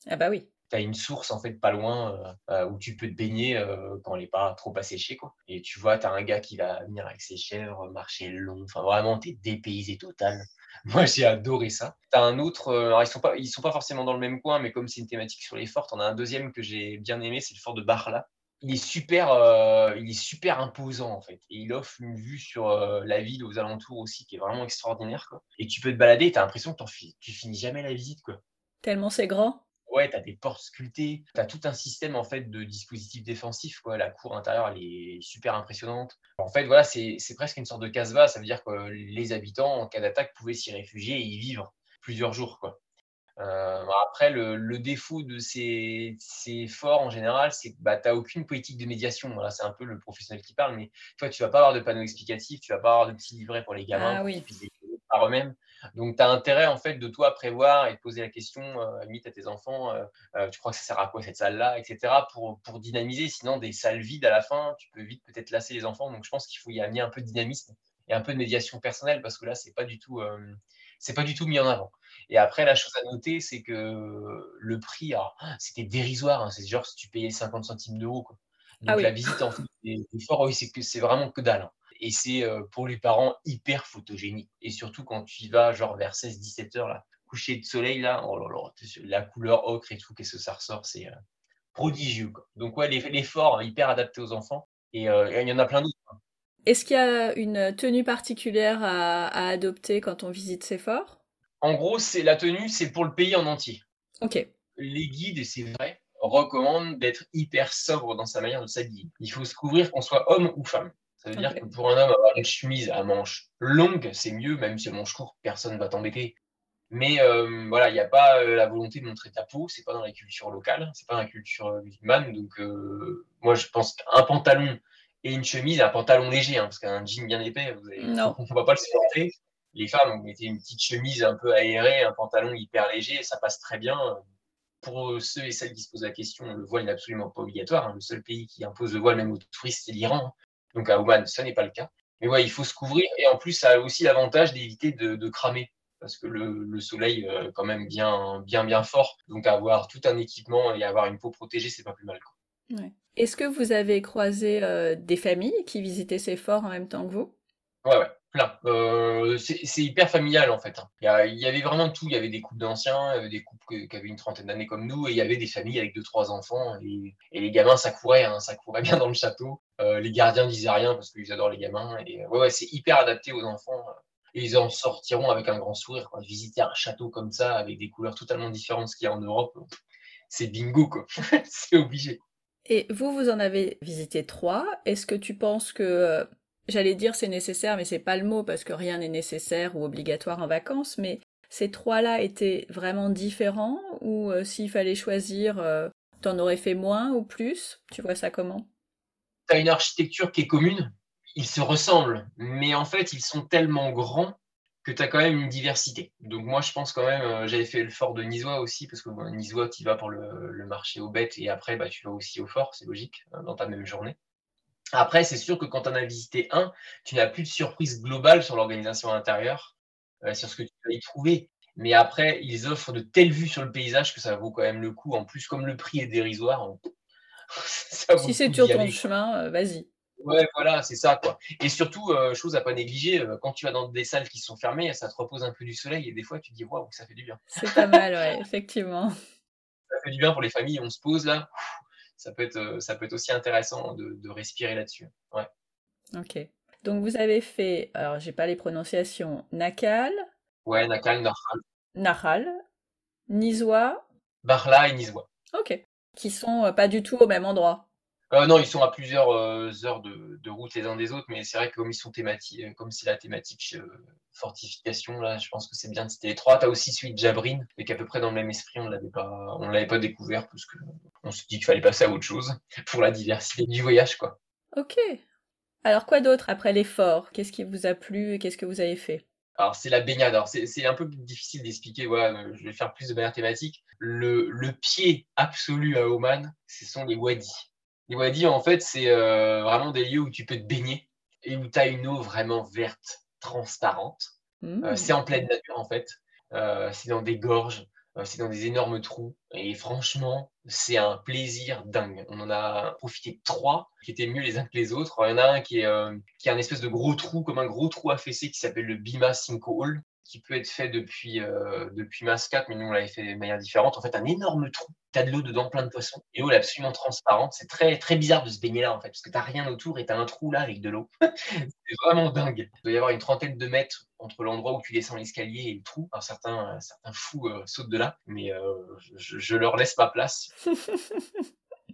Ah bah oui. Tu as une source en fait pas loin euh, euh, où tu peux te baigner quand elle n'est pas trop asséchée. Quoi. Et tu vois, tu as un gars qui va venir avec ses chèvres, marcher long. Enfin, vraiment, tu es dépaysé total. [laughs] Moi, j'ai adoré ça. Tu as un autre, alors ils sont pas, ils sont pas forcément dans le même coin, mais comme c'est une thématique sur les forts, on a un deuxième que j'ai bien aimé, c'est le fort de Barla il est super, euh, il est super imposant en fait. Et il offre une vue sur euh, la ville aux alentours aussi qui est vraiment extraordinaire. Quoi. Et tu peux te balader, tu as l'impression que tu finis jamais la visite. Quoi. Tellement c'est grand. Ouais, tu as des portes sculptées, tu as tout un système en fait de dispositifs défensifs. Quoi. La cour intérieure, elle est super impressionnante. En fait, voilà, c'est presque une sorte de casse-va. Ça veut dire que les habitants, en cas d'attaque, pouvaient s'y réfugier et y vivre plusieurs jours. Quoi. Euh, après, le, défaut de ces, ces, forts en général, c'est que bah, tu n'as aucune politique de médiation. Voilà, c'est un peu le professionnel qui parle, mais toi, tu vas pas avoir de panneau explicatif, tu vas pas avoir de petits livrets pour les gamins ah, oui. par eux-mêmes. Donc, tu as intérêt en fait de toi prévoir et de poser la question euh, à tes enfants euh, euh, tu crois que ça sert à quoi cette salle-là, etc. Pour, pour dynamiser. Sinon, des salles vides à la fin, tu peux vite peut-être lasser les enfants. Donc, je pense qu'il faut y amener un peu de dynamisme et un peu de médiation personnelle parce que là, c'est pas du tout, c'est pas du tout mis en avant. Et après, la chose à noter, c'est que le prix, c'était dérisoire. Hein, c'est genre si tu payais 50 centimes d'euros. Ah Donc la visite en fait des, forts, oui, c'est que c'est vraiment que dalle. Hein. Et c'est euh, pour les parents hyper photogénique. Et surtout quand tu y vas genre vers 16-17 heures, là, coucher de soleil, là, oh là, là la couleur ocre et tout, qu'est-ce que ça ressort, c'est euh, prodigieux. Donc ouais, les forts hyper adaptés aux enfants. Et euh, il y en a plein d'autres. Hein. Est-ce qu'il y a une tenue particulière à, à adopter quand on visite ces forts en gros, c'est la tenue, c'est pour le pays en entier. Ok. Les guides, et c'est vrai, recommandent d'être hyper sobre dans sa manière de s'habiller. Il faut se couvrir qu'on soit homme ou femme. Ça veut dire que pour un homme, avoir une chemise à manches longues, c'est mieux, même si elle manche courte, personne ne va t'embêter. Mais euh, voilà, il n'y a pas euh, la volonté de montrer ta peau, c'est pas dans la culture locale, c'est pas dans la culture euh, musulmane. Donc, moi, je pense qu'un pantalon et une chemise, un pantalon léger, hein, parce qu'un jean bien épais, vous on ne va pas le supporter les femmes, vous mettez une petite chemise un peu aérée, un pantalon hyper léger, ça passe très bien. Pour ceux et celles qui se posent la question, le voile n'est absolument pas obligatoire. Hein. Le seul pays qui impose le voile même aux touristes, c'est l'Iran. Donc à Oman, ça n'est pas le cas. Mais ouais, il faut se couvrir et en plus, ça a aussi l'avantage d'éviter de, cramer parce que le, soleil est euh, quand même bien, bien, bien fort. Donc avoir tout un équipement et avoir une peau protégée, c'est pas plus mal. Est-ce que vous avez croisé euh, des familles qui visitaient ces forts en même temps que vous? Ouais, ouais. Euh, c'est hyper familial en fait. Hein. Il y, avait vraiment tout. Il y avait des couples d'anciens, il y avait des couples qui avaient une trentaine d'années comme nous, et il y avait des familles avec deux trois enfants. Et, les gamins, ça courait, hein, ça courait bien dans le château. Euh, les gardiens disaient rien parce qu'ils adorent les gamins. Et ouais, ouais c'est hyper adapté aux enfants. Et ils en sortiront avec un grand sourire. Visiter un château comme ça avec des couleurs totalement différentes de ce qu'il y a en Europe, c'est bingo quoi. [laughs] c'est obligé. Et vous, vous en avez visité trois. Est-ce que tu penses que euh, J'allais dire c'est nécessaire, mais c'est pas le mot parce que rien n'est nécessaire ou obligatoire en vacances, mais ces trois-là étaient vraiment différents ou euh, s'il fallait choisir, euh, t'en aurais fait moins ou plus? Tu vois ça comment? Tu as une architecture qui est commune, ils se ressemblent, mais en fait ils sont tellement grands que tu as quand même une diversité. Donc moi je pense quand même, euh, j'avais fait le fort de Nisois aussi, parce que Nisois tu vas pour le, marché aux bêtes et après bah, tu vas aussi au fort, c'est logique, dans ta même journée. Après, c'est sûr que quand on a visité un, tu n'as plus de surprise globale sur l'organisation intérieure, euh, sur ce que tu vas y trouver. Mais après, ils offrent de telles vues sur le paysage que ça vaut quand même le coup. En plus, comme le prix est dérisoire, [laughs] si c'est sur ton chemin, euh, vas-y. Ouais, voilà, c'est ça, quoi. Et surtout, euh, chose à pas négliger, quand tu vas dans des salles qui sont fermées, ça te repose un peu du soleil et des fois, tu te dis, waouh, ça fait du bien. C'est pas mal, ouais, [laughs] effectivement. Ça fait du bien pour les familles, on se pose là, ça peut être, euh, ça peut être aussi intéressant de, respirer là-dessus. Ouais. Ok. Donc vous avez fait, alors j'ai pas les prononciations, Nakal. Ouais, Nakal, Nahal. Nahal, Nizwa. Barla et Nizwa. Ok. Qui sont euh, pas du tout au même endroit. Euh, non, ils sont à plusieurs euh, heures de, route les uns des autres, mais c'est vrai que comme ils sont thématiques, euh, comme c'est la thématique fortification, là, je pense que c'est bien de citer les trois. Tu as aussi celui de Jabrin, mais qu'à peu près dans le même esprit, on l'avait pas, on l'avait pas découvert parce qu'on se dit qu'il fallait passer à autre chose [laughs] pour la diversité du voyage, quoi. Ok. Alors quoi d'autre après l'effort? Qu'est-ce qui vous a plu et qu'est-ce que vous avez fait? Alors, c'est la baignade. Alors, c'est un peu difficile d'expliquer. Voilà, je vais faire plus de manière thématique. Le, le pied absolu à Oman, ce sont les wadis. Les wadis, en fait, c'est euh, vraiment des lieux où tu peux te baigner et où tu as une eau vraiment verte, transparente. Euh, mmh. c'est en pleine nature, en fait. Euh, c'est dans des gorges, c'est dans des énormes trous. Et franchement, c'est un plaisir dingue. On en a profité de trois qui étaient mieux les uns que les autres. Il y en a un qui est, qui est un espèce de gros trou, comme un gros trou affaissé qui s'appelle le Bima Cinco Hall qui peut être fait depuis, euh, depuis Mascate, mais nous on l'avait fait de manière différente. En fait, un énorme trou, tu as de l'eau dedans, plein de poissons, et l'eau est absolument transparente. C'est très, très bizarre de se baigner là en fait, parce que tu rien autour et tu as un trou là avec de l'eau. [laughs] c'est vraiment dingue. Il doit y avoir une trentaine de mètres entre l'endroit où tu descends l'escalier et le trou. Alors certains, certains fous euh, sautent de là, mais euh, je, leur laisse ma place. [laughs]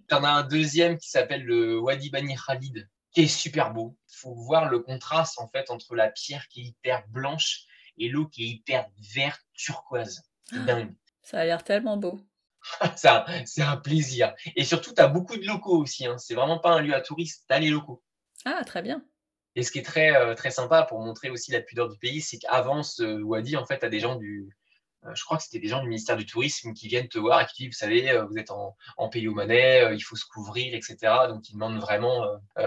Tu en as un deuxième qui s'appelle le Wadi Bani Khalid, qui est super beau. Il faut voir le contraste en fait entre la pierre qui est hyper blanche et l'eau qui est hyper verte, turquoise. C'est dingue. Ça a l'air tellement beau. [laughs] c'est un plaisir. Et surtout, tu as beaucoup de locaux aussi. Hein. C'est vraiment pas un lieu à touristes, tu as les locaux. Ah, très bien. Et ce qui est très, euh, très sympa pour montrer aussi la pudeur du pays, c'est qu'avant ce Wadi, en fait, tu as des gens du, euh, je crois que c'était des gens du ministère du Tourisme qui viennent te voir et qui disent, vous savez, euh, vous êtes en, en pays au manais, il faut se couvrir, etc. Donc, ils demandent vraiment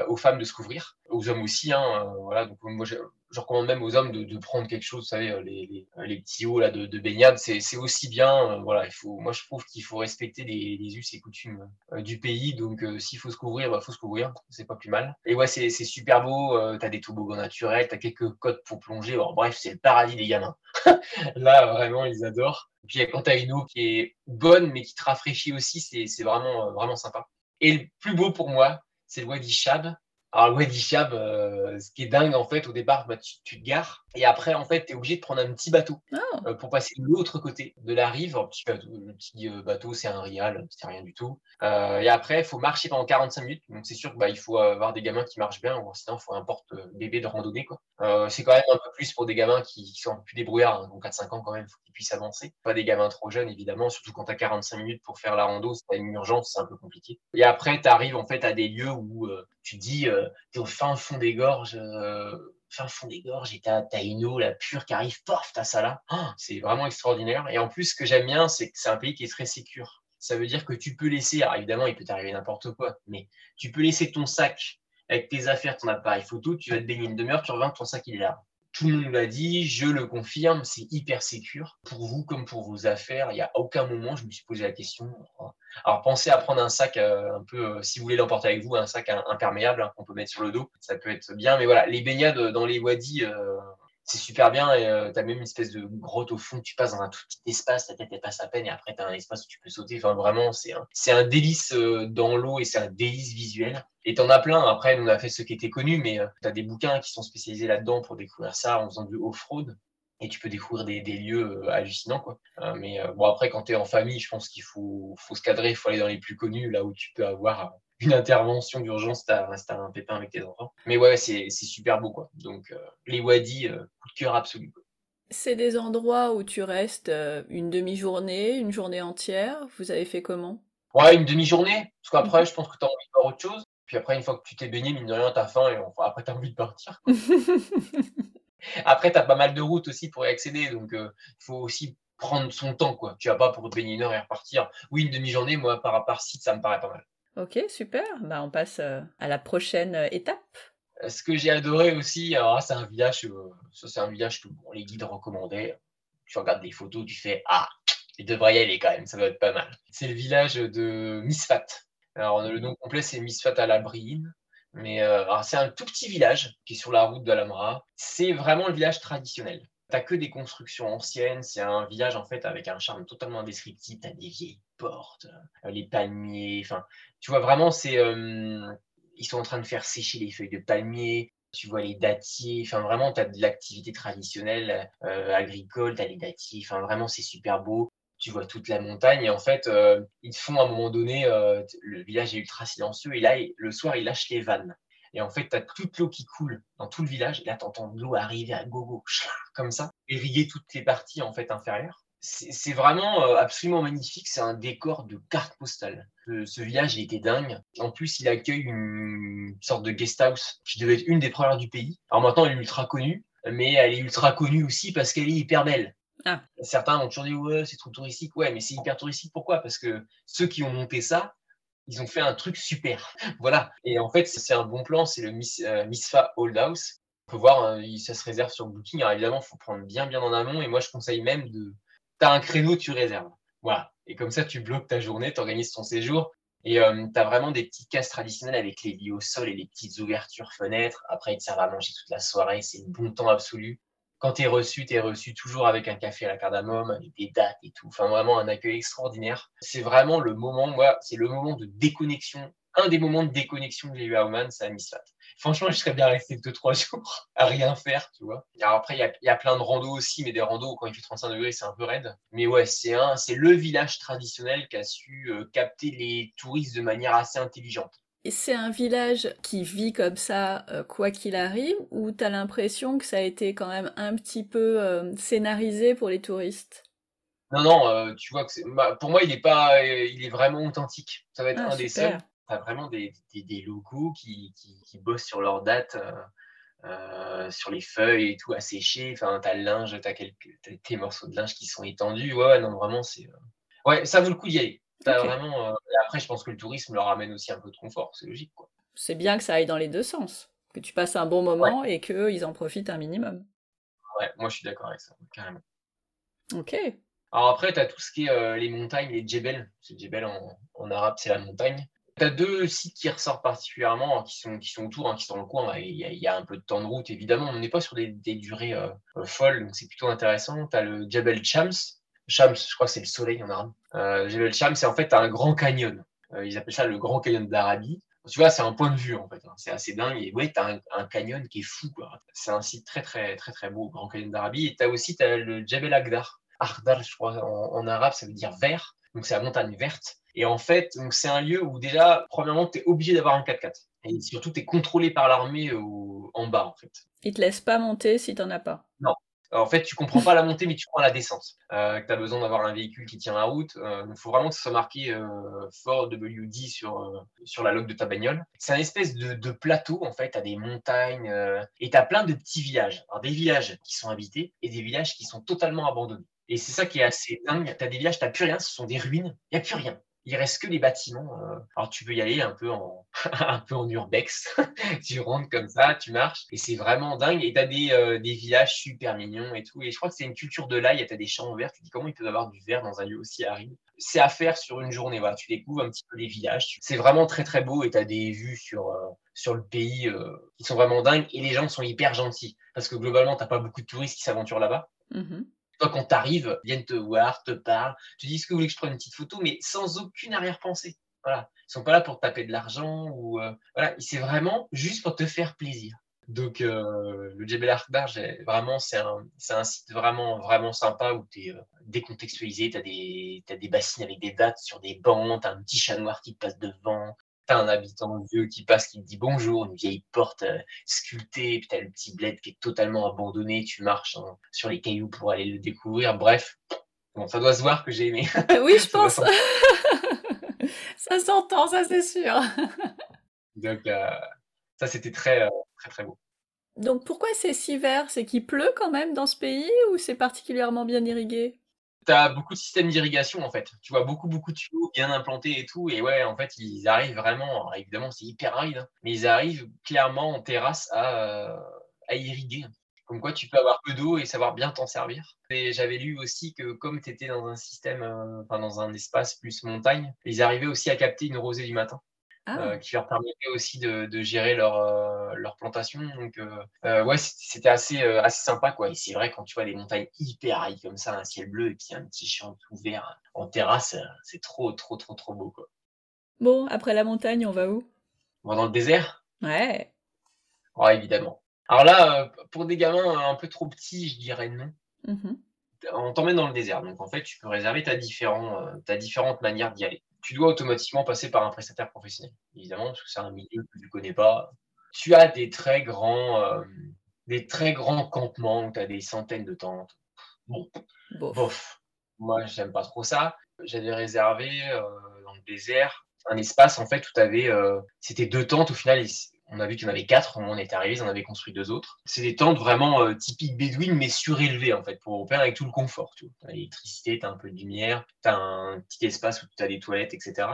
aux femmes de se couvrir, aux hommes aussi. Hein, voilà. Donc, moi, je recommande même aux hommes de, prendre quelque chose, vous savez, euh, les, les, petits hauts là, de, de baignade, c'est aussi bien. Euh, voilà, il faut, moi, je trouve qu'il faut respecter les, us et coutumes euh, du pays. Donc, s'il faut se couvrir, il bah, faut se couvrir. C'est pas plus mal. Et ouais, c'est super beau. tu as des toboggans naturels, tu as quelques côtes pour plonger. bref, c'est le paradis des gamins. [laughs] là, vraiment, ils adorent. Et puis, quand tu as une eau qui est bonne, mais qui te rafraîchit aussi, c'est vraiment, vraiment sympa. Et le plus beau pour moi, c'est le Wadi Shab. Alors, le Wadi Shab, ce qui est dingue, en fait, au départ, bah, tu, tu, te gares. Et après, en fait, tu es obligé de prendre un petit bateau ah. euh, pour passer de l'autre côté de la rive. petit bateau, le petit euh, bateau, c'est un rial, c'est rien du tout. Euh, et après, il faut marcher pendant 45 minutes. Donc, c'est sûr qu'il bah, faut avoir des gamins qui marchent bien, ou sinon, il faut un porte-bébé de randonnée. Quoi. c'est quand même un peu plus pour des gamins qui, sont un peu plus débrouillards. Hein. Donc, 4-5 ans, quand même, il faut qu'ils puissent avancer. Pas des gamins trop jeunes, évidemment, surtout quand tu as 45 minutes pour faire la rando. C'est une urgence, c'est un peu compliqué. Et après, tu arrives en fait à des lieux où tu dis, tu es au fin fond des gorges fin fond des gorges et as une eau la pure qui arrive, paf, t'as ça là. Oh, c'est vraiment extraordinaire. Et en plus, ce que j'aime bien, c'est que c'est un pays qui est très sécure. Ça veut dire que tu peux laisser, alors évidemment, il peut t'arriver n'importe quoi, mais tu peux laisser ton sac avec tes affaires, ton appareil photo, tu vas te baigner une demi-heure, tu reviens, ton sac il est là tout le monde l'a dit, je le confirme, c'est hyper sécure. Pour vous comme pour vos affaires, il n'y a aucun moment, je me suis posé la question. Alors pensez à prendre un sac euh, un peu, euh, si vous voulez l'emporter avec vous, un sac imperméable hein, qu'on peut mettre sur le dos, ça peut être bien. Mais voilà, les baignades dans les wadis, euh, c'est super bien et euh, tu as même une espèce de grotte au fond, tu passes dans un tout petit espace, ta tête elle passe à peine et après tu as un espace où tu peux sauter. Enfin vraiment, c'est un, c'est un délice euh, dans l'eau et c'est un délice visuel. Et t'en as plein. Après, on a fait ce qui était connu, mais euh, tu as des bouquins qui sont spécialisés là-dedans pour découvrir ça en faisant du off-road. Et tu peux découvrir des, des lieux hallucinants. Quoi. mais bon, après, quand tu en famille, je pense qu'il faut, faut se cadrer, il faut aller dans les plus connus, là où tu peux avoir une intervention d'urgence, t'as un pépin avec tes enfants. Mais ouais, c'est super beau, quoi. Donc, euh, les wadis, euh, coup de cœur absolu. C'est des endroits où tu restes euh, une demi-journée, une journée entière. Vous avez fait comment? Ouais, une demi-journée. Parce qu'après, mhm. je pense que tu as envie de voir autre chose. Puis après, une fois que tu t'es baigné, mine de rien, t'as faim et après, tu as envie de partir. [laughs] après, tu as pas mal de routes aussi pour y accéder. Donc, il faut aussi prendre son temps, quoi. Tu vas pas pour te baigner une heure et repartir. Oui, une demi-journée, moi, par rapport site, ça me paraît pas mal. Ok, super. Bah, on passe euh, à la prochaine euh, étape. Euh, ce que j'ai adoré aussi, c'est un village, c'est un village que les guides recommandaient. Tu regardes des photos, tu fais ah, il devrait y aller quand même, ça doit être pas mal. C'est le village de Misfat. Alors le nom complet c'est Misfat à la. Mais c'est un tout petit village qui est sur la route de l'Amra. C'est vraiment le village traditionnel. T'as que des constructions anciennes. C'est un village en fait avec un charme totalement indescriptible. T'as des vieilles portes, les palmiers. Enfin, tu vois vraiment, c'est euh, ils sont en train de faire sécher les feuilles de palmier. Tu vois les dattiers. Enfin, vraiment, tu as de l'activité traditionnelle euh, agricole. Tu as les dattiers. Enfin, vraiment, c'est super beau. tu vois toute la montagne et en fait, ils font à un moment donné, le village est ultra silencieux et là, le soir, ils lâchent les vannes. Et en fait, tu as toute l'eau qui coule dans tout le village. Et là, tu entends l'eau arriver à gogo, [laughs] comme ça, irriguer toutes les parties en fait inférieures. C'est vraiment absolument magnifique. C'est un décor de carte postale. Ce, village, il était dingue. En plus, il accueille une sorte de guest house qui devait être une des premières du pays. Alors maintenant, elle est ultra connue, mais elle est ultra connue aussi parce qu'elle est hyper belle. Ah. Certains ont toujours dit ouais, c'est trop touristique. Ouais, mais c'est hyper touristique. Pourquoi? Parce que ceux qui ont monté ça, ils ont fait un truc super. [laughs] voilà. Et en fait, c'est un bon plan. C'est le Miss, euh, Misfa Old House. On peut voir, hein, ça se réserve sur Booking. Alors évidemment, il faut prendre bien, bien en amont. Et moi, je conseille même de. Tu un créneau, tu réserves. Voilà. Et comme ça, tu bloques ta journée, tu organises ton séjour. Et euh, tu vraiment des petites cases traditionnelles avec les lits au sol et les petites ouvertures fenêtres. Après, ils te servent à manger toute la soirée. C'est le bon temps absolu quand tu es reçu, tu es reçu toujours avec un café à la cardamome, avec des dates et tout. Enfin, vraiment un accueil extraordinaire. C'est vraiment le moment, moi, c'est le moment de déconnexion. Un des moments de déconnexion que j'ai eu à Oman, c'est à Misfat. Franchement, je serais bien resté deux, trois jours à rien faire, tu vois. Alors après, il y a, plein de randos aussi, mais des randos, quand il fait 35 degrés, c'est un peu raide. Mais ouais, c'est un, c'est le village traditionnel qui a su euh, capter les touristes de manière assez intelligente c'est un village qui vit comme ça, euh, quoi qu'il arrive, ou tu as l'impression que ça a été quand même un petit peu euh, scénarisé pour les touristes? Non, non, tu vois que pour moi, il est pas, il est vraiment authentique. Ça va être ah, un des seuls. Tu as vraiment des, des, locaux qui, qui, bossent sur leurs dates, sur les feuilles et tout, à sécher. Enfin, tu as le linge, tu as, tes morceaux de linge qui sont étendus. Ouais, ouais non, vraiment, c'est. Ouais, ça vaut le coup d'y aller. vraiment, après, je pense que le tourisme leur amène aussi un peu de confort, c'est logique. Quoi. C'est bien que ça aille dans les deux sens, que tu passes un bon moment et qu'eux, ils en profitent un minimum. Ouais, moi je suis d'accord avec ça, carrément. Ok. Alors après, tu as tout ce qui est euh, les montagnes, les djebel. C'est djebel en, en, arabe, c'est la montagne. Tu as deux sites qui ressortent particulièrement, hein, qui, sont, qui sont autour, hein, qui sont dans le coin. Il y, a, un peu de temps de route, évidemment. On n'est pas sur des, durées euh, euh, folles, donc c'est plutôt intéressant. Tu as le Djebel Chams, Shams, je crois c'est le soleil en arabe. Euh, le Shams, c'est en fait un grand canyon. Euh, ils appellent ça le grand canyon d'Arabie. Tu vois, c'est un point de vue en fait. Hein. C'est assez dingue. Et ouais, tu as un, canyon qui est fou. C'est un site très, très, très, très beau, grand canyon d'Arabie. Et tu as aussi as le Jebel Agdar. Agdar, je crois, en, arabe, ça veut dire vert. Donc, c'est la montagne verte. Et en fait, c'est un lieu où déjà, premièrement, tu es obligé d'avoir un 4x4. Et surtout, tu es contrôlé par l'armée en bas, en fait. Ils te laissent pas monter si tu n'en as pas. Non, en fait, tu comprends pas la montée, mais tu prends la descente. Euh, tu as besoin d'avoir un véhicule qui tient la route. Il euh, faut vraiment que ça soit marqué euh, Ford WD sur, euh, sur la log de ta bagnole. C'est un espèce de, plateau, en fait. Tu as des montagnes et tu as plein de petits villages. Alors, des villages qui sont habités et des villages qui sont totalement abandonnés. Et c'est ça qui est assez dingue. Tu as des villages, tu plus rien, ce sont des ruines. Il n'y a plus rien il reste que les bâtiments. Euh. Alors tu peux y aller un peu en, [laughs] un peu en urbex. [laughs] tu rentres comme ça, tu marches et c'est vraiment dingue. Et tu as des, euh, des, villages super mignons et tout. Et je crois que c'est une culture de l'ail. Tu as des champs verts. Tu dis comment il peut y avoir du vert dans un lieu aussi aride? C'est à faire sur une journée. Voilà, tu découvres un petit peu les villages. C'est vraiment très très beau et tu as des vues sur, euh, sur le pays qui sont vraiment dingues. Et les gens sont hyper gentils parce que globalement, tu pas beaucoup de touristes qui s'aventurent là-bas. Mmh toi, quand tu arrives, viennent te voir, te parlent, tu dis ce que vous voulez que je prenne une petite photo, mais sans aucune arrière-pensée. Voilà. Ils sont pas là pour te taper de l'argent ou euh, voilà, c'est vraiment juste pour te faire plaisir. Donc euh, le Jebel Akbar, vraiment c'est un, site vraiment vraiment sympa où tu es euh, décontextualisé, tu as des as des bassines avec des dates sur des bancs, tu as un petit chat noir qui passe devant, T'as un habitant vieux qui passe, qui te dit bonjour, une vieille porte euh, sculptée, puis t'as le petit bled qui est totalement abandonné, tu marches sur les cailloux pour aller le découvrir. Bref, bon, ça doit se voir que j'ai aimé. [laughs] Oui, je [laughs] pense. [laughs] ça s'entend, ça c'est sûr. Donc, euh, ça c'était très, euh, très, très beau. Donc, pourquoi c'est si vert? C'est qu'il pleut quand même dans ce pays ou c'est particulièrement bien irrigué? Tu as beaucoup de systèmes d'irrigation en fait. Tu vois beaucoup beaucoup de tuyaux bien implantés et tout. Et ouais, en fait, ils arrivent vraiment. évidemment, c'est hyper aride, hein, mais ils arrivent clairement en terrasse à, euh, à irriguer. Comme quoi, tu peux avoir peu d'eau et savoir bien t'en servir. Et j'avais lu aussi que comme tu étais dans un système, euh, enfin dans un espace plus montagne, ils arrivaient aussi à capter une rosée du matin. Ah. Euh, qui leur permettait aussi de, de gérer leur, euh, leur plantation. Donc, euh, ouais, c'était assez, assez sympa, quoi. Et c'est vrai, quand tu vois des montagnes hyper hautes comme ça, un ciel bleu et puis un petit champ ouvert en terrasse, c'est trop, trop, trop, trop beau, quoi. Bon, après la montagne, on va où? On va dans le désert? Ouais. Ouais, évidemment. Alors là, pour des gamins un peu trop petits, je dirais non. Mmh on t'emmène dans le désert. Donc, en fait, tu peux réserver ta, différent, ta différentes manières d'y aller. Tu dois automatiquement passer par un prestataire professionnel, évidemment, parce que c'est un milieu que tu ne connais pas. Tu as des très grands, des très grands campements où tu as des centaines de tentes. Bon, bof. Moi, j'aime pas trop ça. J'avais réservé dans le désert un espace en fait où tu avais, c'était deux tentes au final on a vu qu'il y en avait quatre, on est arrivé, ils en construit deux autres. C'est des tentes vraiment euh, typiques bédouines, mais surélevées en fait, pour faire avec tout le confort. Tu as l'électricité, tu as un peu de lumière, tu as un petit espace où tu as des toilettes, etc.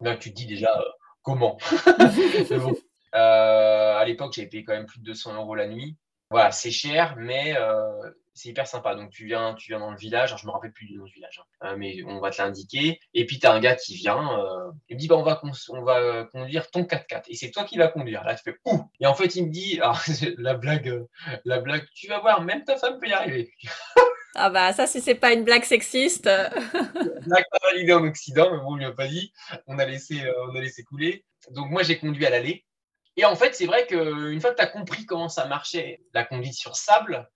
Là, tu te dis déjà euh, comment? [laughs] Euh, À l'époque, j'avais payé quand même plus de 200 euros la nuit. Voilà, c'est cher, mais c'est hyper sympa. Donc tu viens, tu viens dans le village, alors je me rappelle plus du nom du village, hein. euh, mais on va te l'indiquer. Et puis tu as un gars qui vient, euh, il me dit bah, on, va on va conduire ton 4x4 et c'est toi qui vas conduire. Là tu fais ouh Et en fait il me dit, [laughs] alors, la blague, euh, la blague, tu vas voir, même ta femme peut y arriver. [laughs] Ah bah ça si c'est pas une blague sexiste. [laughs] blague pas validée en Occident, mais bon on lui a pas dit. On a laissé, on a laissé couler. Donc moi j'ai conduit à l'aller. Et en fait c'est vrai qu'une fois que tu as compris comment ça marchait, la conduite sur sable,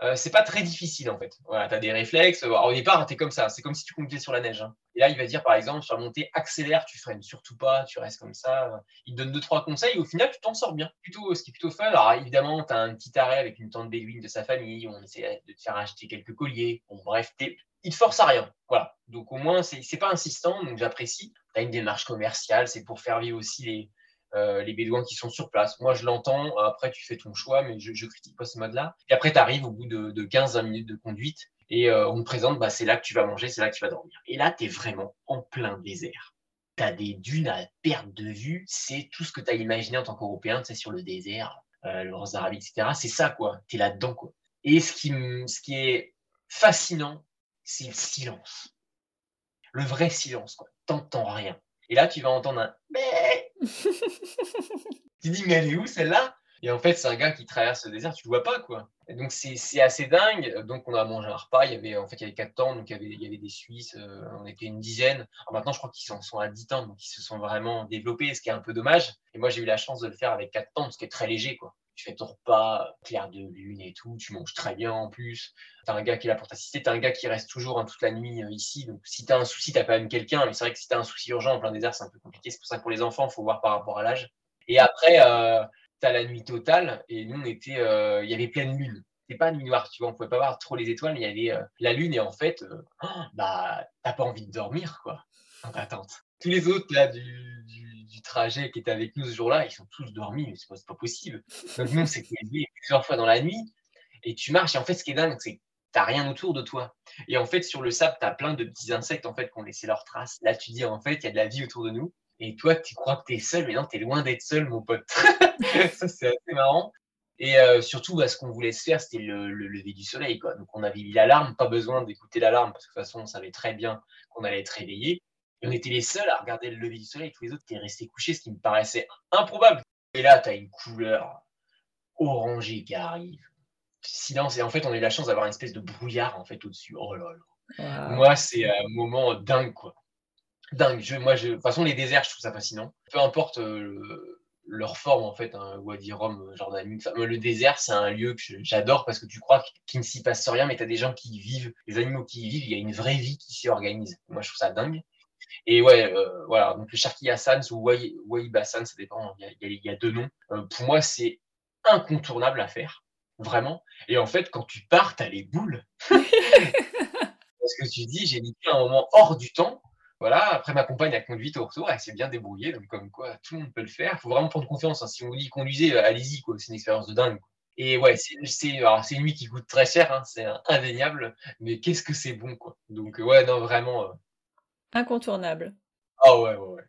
euh, c'est pas très difficile en fait. Tu as des réflexes. au départ, tu es comme ça. C'est comme si tu conduisais sur la neige. Hein. Et là, il va dire par exemple, sur la montée, accélère, tu freines surtout pas, tu restes comme ça. Il te donne deux, trois conseils et au final, tu t'en sors bien. Plutôt, ce qui est plutôt fun. Alors évidemment, tu as un petit arrêt avec une tante béguine de sa famille. On essaie de te faire acheter quelques colliers. Bref, il te force à rien. Voilà. Donc au moins, c'est pas insistant. Donc j'apprécie. Tu as une démarche commerciale. C'est pour faire vivre aussi les, euh, les Bédouins qui sont sur place. Moi, je l'entends. Après, tu fais ton choix, mais je, je critique pas ce mode-là. Et après, tu arrives au bout de, de 15-20 minutes de conduite et euh, on te présente, bah, c'est là que tu vas manger, c'est là que tu vas dormir. Et là, tu es vraiment en plein désert. Tu as des dunes à perte de vue. C'est tout ce que tu as imaginé en tant qu'Européen, tu sais, sur le désert, euh, le Rose etc. C'est ça, quoi. Tu es là-dedans, quoi. Et ce qui, ce qui est fascinant, c'est le silence. Le vrai silence, quoi. T'entends rien. Et là, tu vas entendre un tu dis, mais elle est où celle-là? Et en fait, c'est un gars qui traverse le désert, tu le vois pas, quoi. Donc, c'est assez dingue. Donc, on a mangé un repas. Il y avait, en fait, il y avait quatre temps, donc il y avait, des Suisses. Euh, on était une dizaine. maintenant, je crois qu'ils en sont à 10 temps, donc ils se sont vraiment développés, ce qui est un peu dommage. Et moi, j'ai eu la chance de le faire avec quatre temps, ce qui est très léger, quoi tu fais ton repas, clair de lune et tout, tu manges très bien en plus. Tu as un gars qui est là pour t'assister, tu as un gars qui reste toujours hein, toute la nuit euh, ici. Donc si tu as un souci, tu as quand même quelqu'un. Mais c'est vrai que si tu as un souci urgent en plein désert, c'est un peu compliqué. C'est pour ça que pour les enfants, il faut voir par rapport à l'âge. Et après, euh, tu as la nuit totale. Et nous, on était, euh, il y avait pleine lune. C'est pas nuit noire, tu vois, on pouvait pas voir trop les étoiles, mais il y avait la lune. Et en fait, [gasps] bah, t'as pas envie de dormir, quoi, en attente. Tous les autres, là, du trajet qui était avec nous ce jour-là, ils sont tous dormis, mais c'est pas, possible. Donc nous, s'est plusieurs fois dans la nuit, et tu marches, et en fait, ce qui est dingue, c'est que t'as rien autour de toi. Et en fait, sur le sable, tu as plein de petits insectes en fait, qui ont laissé leurs traces. Là, tu dis, en fait, il y a de la vie autour de nous. Et toi, tu crois que tu es seul, mais non, tu es loin d'être seul, mon pote. [laughs] ça, c'est assez marrant. Et euh, surtout, bah, ce qu'on voulait se faire, c'était le, lever du soleil. Donc, on avait mis l'alarme, pas besoin d'écouter l'alarme, parce que de toute façon, on savait très bien qu'on allait être réveillé. Et on était les seuls à regarder le lever du soleil, tous les autres étaient restés couchés, ce qui me paraissait improbable. Et là, tu as une couleur orangée qui arrive. Silence. Et en fait, on a eu la chance d'avoir une espèce de brouillard en fait au-dessus. Oh là là. Moi, c'est un moment dingue, quoi. Dingue. Je, moi, je, de toute façon, les déserts, je trouve ça fascinant. Peu importe euh, leur forme, en fait, hein, Wadi Rum, Jordanie. le désert, c'est un lieu que j'adore parce que tu crois qu'il ne s'y passe rien, mais tu as des gens qui y vivent, des animaux qui y vivent. Il y a une vraie vie qui s'y organise. Moi, je trouve ça dingue. Et ouais, euh, voilà, donc le Sharky Hassan ou Wahib Hassan, ça dépend, il y, a, deux noms. Euh, pour moi, c'est incontournable à faire, vraiment. Et en fait, quand tu pars, tu as les boules. [laughs] Parce que tu dis, j'ai vécu un moment hors du temps. Voilà, après ma compagne a conduit au retour, elle s'est bien débrouillée, donc comme quoi tout le monde peut le faire. Il faut vraiment prendre confiance. Hein. Si on vous dit conduisez, euh, allez-y, quoi. C'est une expérience de dingue. Et ouais, c'est une nuit qui coûte très cher, hein. c'est indéniable, mais qu'est-ce que c'est bon, quoi. Donc ouais, non, vraiment, Incontournable. Ah ouais, ouais, ouais.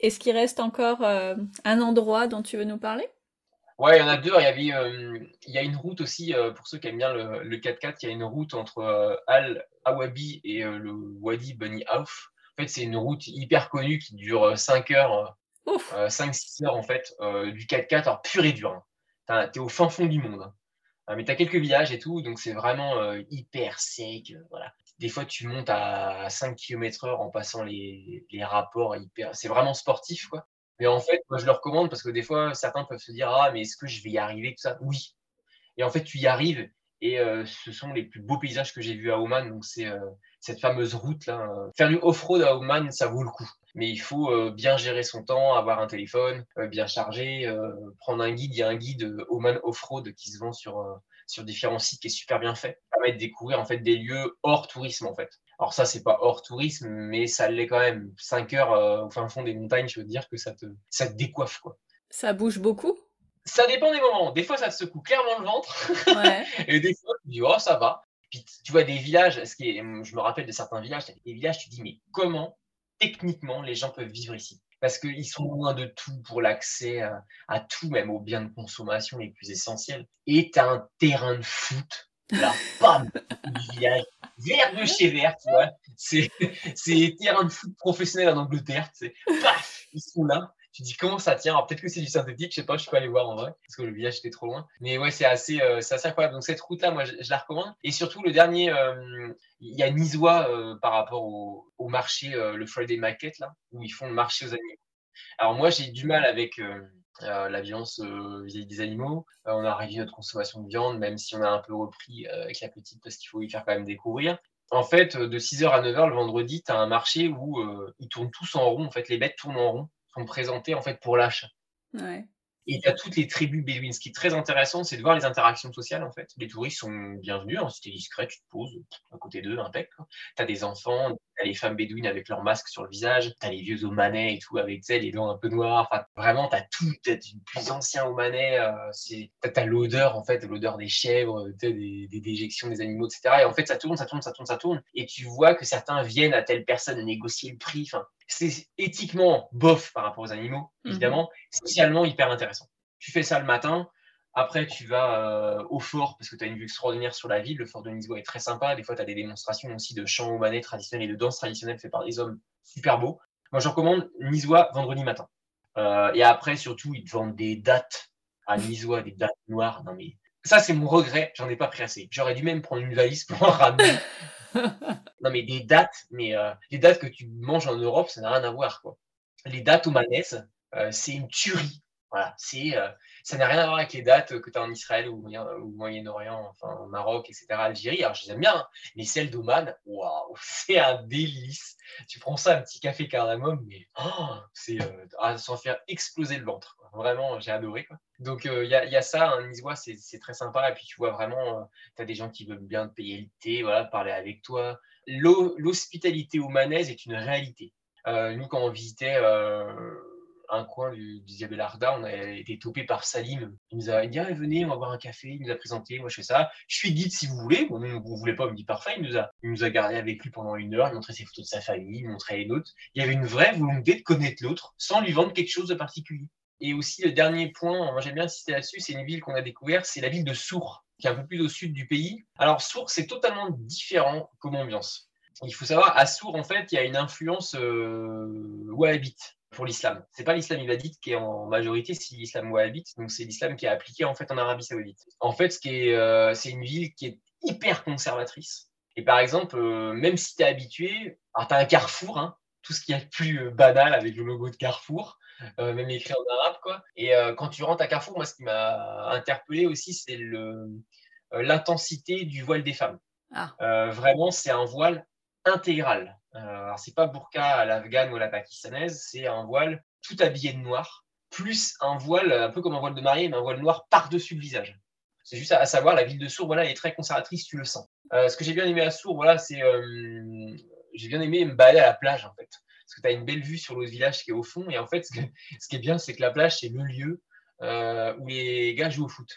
Est-ce qu'il reste encore euh, un endroit dont tu veux nous parler? Ouais, il y en a deux. Il y, avait, euh, il y a une route aussi, euh, pour ceux qui aiment bien le, 4x4, il y a une route entre Al-Awabi et le Wadi Bani Auf. En fait, c'est une route hyper connue qui dure 5 heures, 5-6 heures en fait, du 4x4, alors pur et dur. Hein. Tu es au fin fond du monde. Hein. mais tu as quelques villages et tout, donc c'est vraiment hyper sec. voilà des fois, tu montes à 5 km heure en passant les, rapports hyper. C'est vraiment sportif, quoi. Mais en fait, moi, je le recommande parce que des fois, certains peuvent se dire Ah, mais est-ce que je vais y arriver tout ça? Oui. Et en fait, tu y arrives Et ce sont les plus beaux paysages que j'ai vus à Oman. Donc, c'est cette fameuse route là. Faire du off-road à Oman, ça vaut le coup. Mais il faut bien gérer son temps, avoir un téléphone, bien chargé, prendre un guide. Il y a un guide Oman Off-road qui se vend sur, sur différents sites qui est super bien fait. Ça permet de découvrir en fait des lieux hors tourisme en fait. Alors ça, c'est pas hors tourisme, mais ça l'est quand même. 5 heures au fin fond des montagnes, je veux dire que ça te, ça te décoiffe quoi. Ça bouge beaucoup? Ça dépend des moments. Des fois, ça te secoue clairement le ventre. [laughs] et des fois, tu dis, oh, ça va. Puis tu vois des villages, ce qui est, je me rappelle de certains villages, des villages, tu dis, mais comment techniquement les gens peuvent vivre ici? Parce qu'ils sont loin de tout pour l'accès à, tout, même aux biens de consommation les plus essentiels. Et tu as un terrain de foot, là, bam, [laughs] du village, vert de chez vert, tu vois. C'est [laughs] terrain de foot professionnel en Angleterre. Paf, ils sont là tu dis comment ça tient? Peut-être que c'est du synthétique, je sais pas, je peux aller voir en vrai, parce que le village était trop loin. Mais ouais, c'est assez, euh, assez incroyable. Donc cette route-là, moi, je, la recommande. Et surtout, le dernier, euh, il y a Nisois euh, par rapport au, au marché, le Friday Market, là, où ils font le marché aux animaux. Alors moi, j'ai du mal avec la violence vis-à-vis des animaux. on a réduit notre consommation de viande, même si on a un peu repris avec la petite, parce qu'il faut y faire quand même découvrir. En fait, de 6h à 9h le vendredi, tu as un marché où ils tournent tous en rond. En fait, les bêtes tournent en rond présentés en fait pour l'achat. Et il y a toutes les tribus bédouines. Ce qui est très intéressant, c'est de voir les interactions sociales, en fait. Les touristes sont bienvenus. Hein. Si tu es discret, tu te poses à côté d'eux, impec. Tu as des enfants, tu as les femmes bédouines avec leur masque sur le visage, tu as les vieux Omanais et tout, avec les dents un peu noires. Enfin, vraiment, tu as tout. Tu as du plus ancien Omanais. Euh, tu as, l'odeur, en fait, l'odeur des chèvres, des, des, déjections des animaux, etc. Et en fait, ça tourne, ça tourne, ça tourne, ça tourne. Et tu vois que certains viennent à telle personne négocier le prix. Enfin, c'est éthiquement bof par rapport aux animaux, mhm. évidemment, socialement hyper intéressant. Tu fais ça le matin, après tu vas euh, au fort parce que tu as une vue extraordinaire sur la ville. Le fort de Niswa est très sympa. Des fois, tu as des démonstrations aussi de chants omanais traditionnels et de danse traditionnelle fait par des hommes super beaux. Moi, je recommande Niswa vendredi matin. Euh, et après, surtout, ils te vendent des dates à Niswa, des dates noires. Non, mais ça, c'est mon regret. J'en ai pas pris assez. J'aurais dû même prendre une valise pour en ramener. [laughs] non, mais des dates, mais euh, les dates que tu manges en Europe, ça n'a rien à voir. Quoi. Les dates omanaises, euh, c'est une tuerie. Voilà, c'est, euh, ça n'a rien à voir avec les dates que tu as en Israël ou au Moyen-Orient, enfin au Maroc, etc., Algérie. Alors, je les aime bien, hein, mais celles d'Oman, waouh, [laughs] c'est un délice. Tu prends ça, un petit café cardamome, mais oh, c'est à s'en faire exploser le ventre. Vraiment, j'ai adoré. Quoi. Donc, il y, a ça, un Nisois, c'est très sympa. Et puis, tu vois vraiment, tu as des gens qui veulent bien te payer le thé, voilà, parler avec toi. L'hospitalité humanaise est une réalité. nous, quand on visitait un coin du, du on a été topé par Salim. Il nous a dit ah, venez, on va boire un café. Il nous a présenté, moi je fais ça. Je suis guide si vous voulez. Bon, nous, vous voulez pas, on me dit parfait. Il nous a, gardé avec lui pendant une heure, il montrait ses photos de sa famille, il montrait les nôtres. Il y avait une vraie volonté de connaître l'autre sans lui vendre quelque chose de particulier. Et aussi, le dernier point, moi j'aime bien insister là-dessus, c'est une ville qu'on a découverte, c'est la ville de Sour, qui est un peu plus au sud du pays. Alors, Sour, c'est totalement différent comme ambiance. Il faut savoir, à Sour, en fait, il y a une influence euh, wahhabite pour l'islam. C'est pas l'islam ibadite qui est en majorité, c'est l'islam wahhabite, donc c'est l'islam qui est appliqué en fait en Arabie Saoudite. En fait, ce qui est, euh, c'est une ville qui est hyper conservatrice. Et par exemple, euh, même si tu es habitué, alors tu as un carrefour, hein, tout ce qui est plus euh, banal avec le logo de Carrefour, euh, même écrit en arabe. Quoi. Et euh, quand tu rentres à Carrefour, moi, ce qui m'a interpellé aussi, c'est l'intensité du voile des femmes. Ah. vraiment, c'est un voile intégral. Alors, c'est pas burqa à l'afghane ou à la pakistanaise, c'est un voile tout habillé de noir, plus un voile, un peu comme un voile de mariée, mais un voile noir par-dessus le visage. C'est juste à, savoir, la ville de Sour, voilà, elle est très conservatrice, tu le sens. ce que j'ai bien aimé à Sour, voilà, c'est j'ai bien aimé me balader à la plage, en fait. Parce que tu as une belle vue sur l'autre village qui est au fond. Et en fait, ce, qui est bien, c'est que la plage, c'est le lieu euh, où les gars jouent au foot.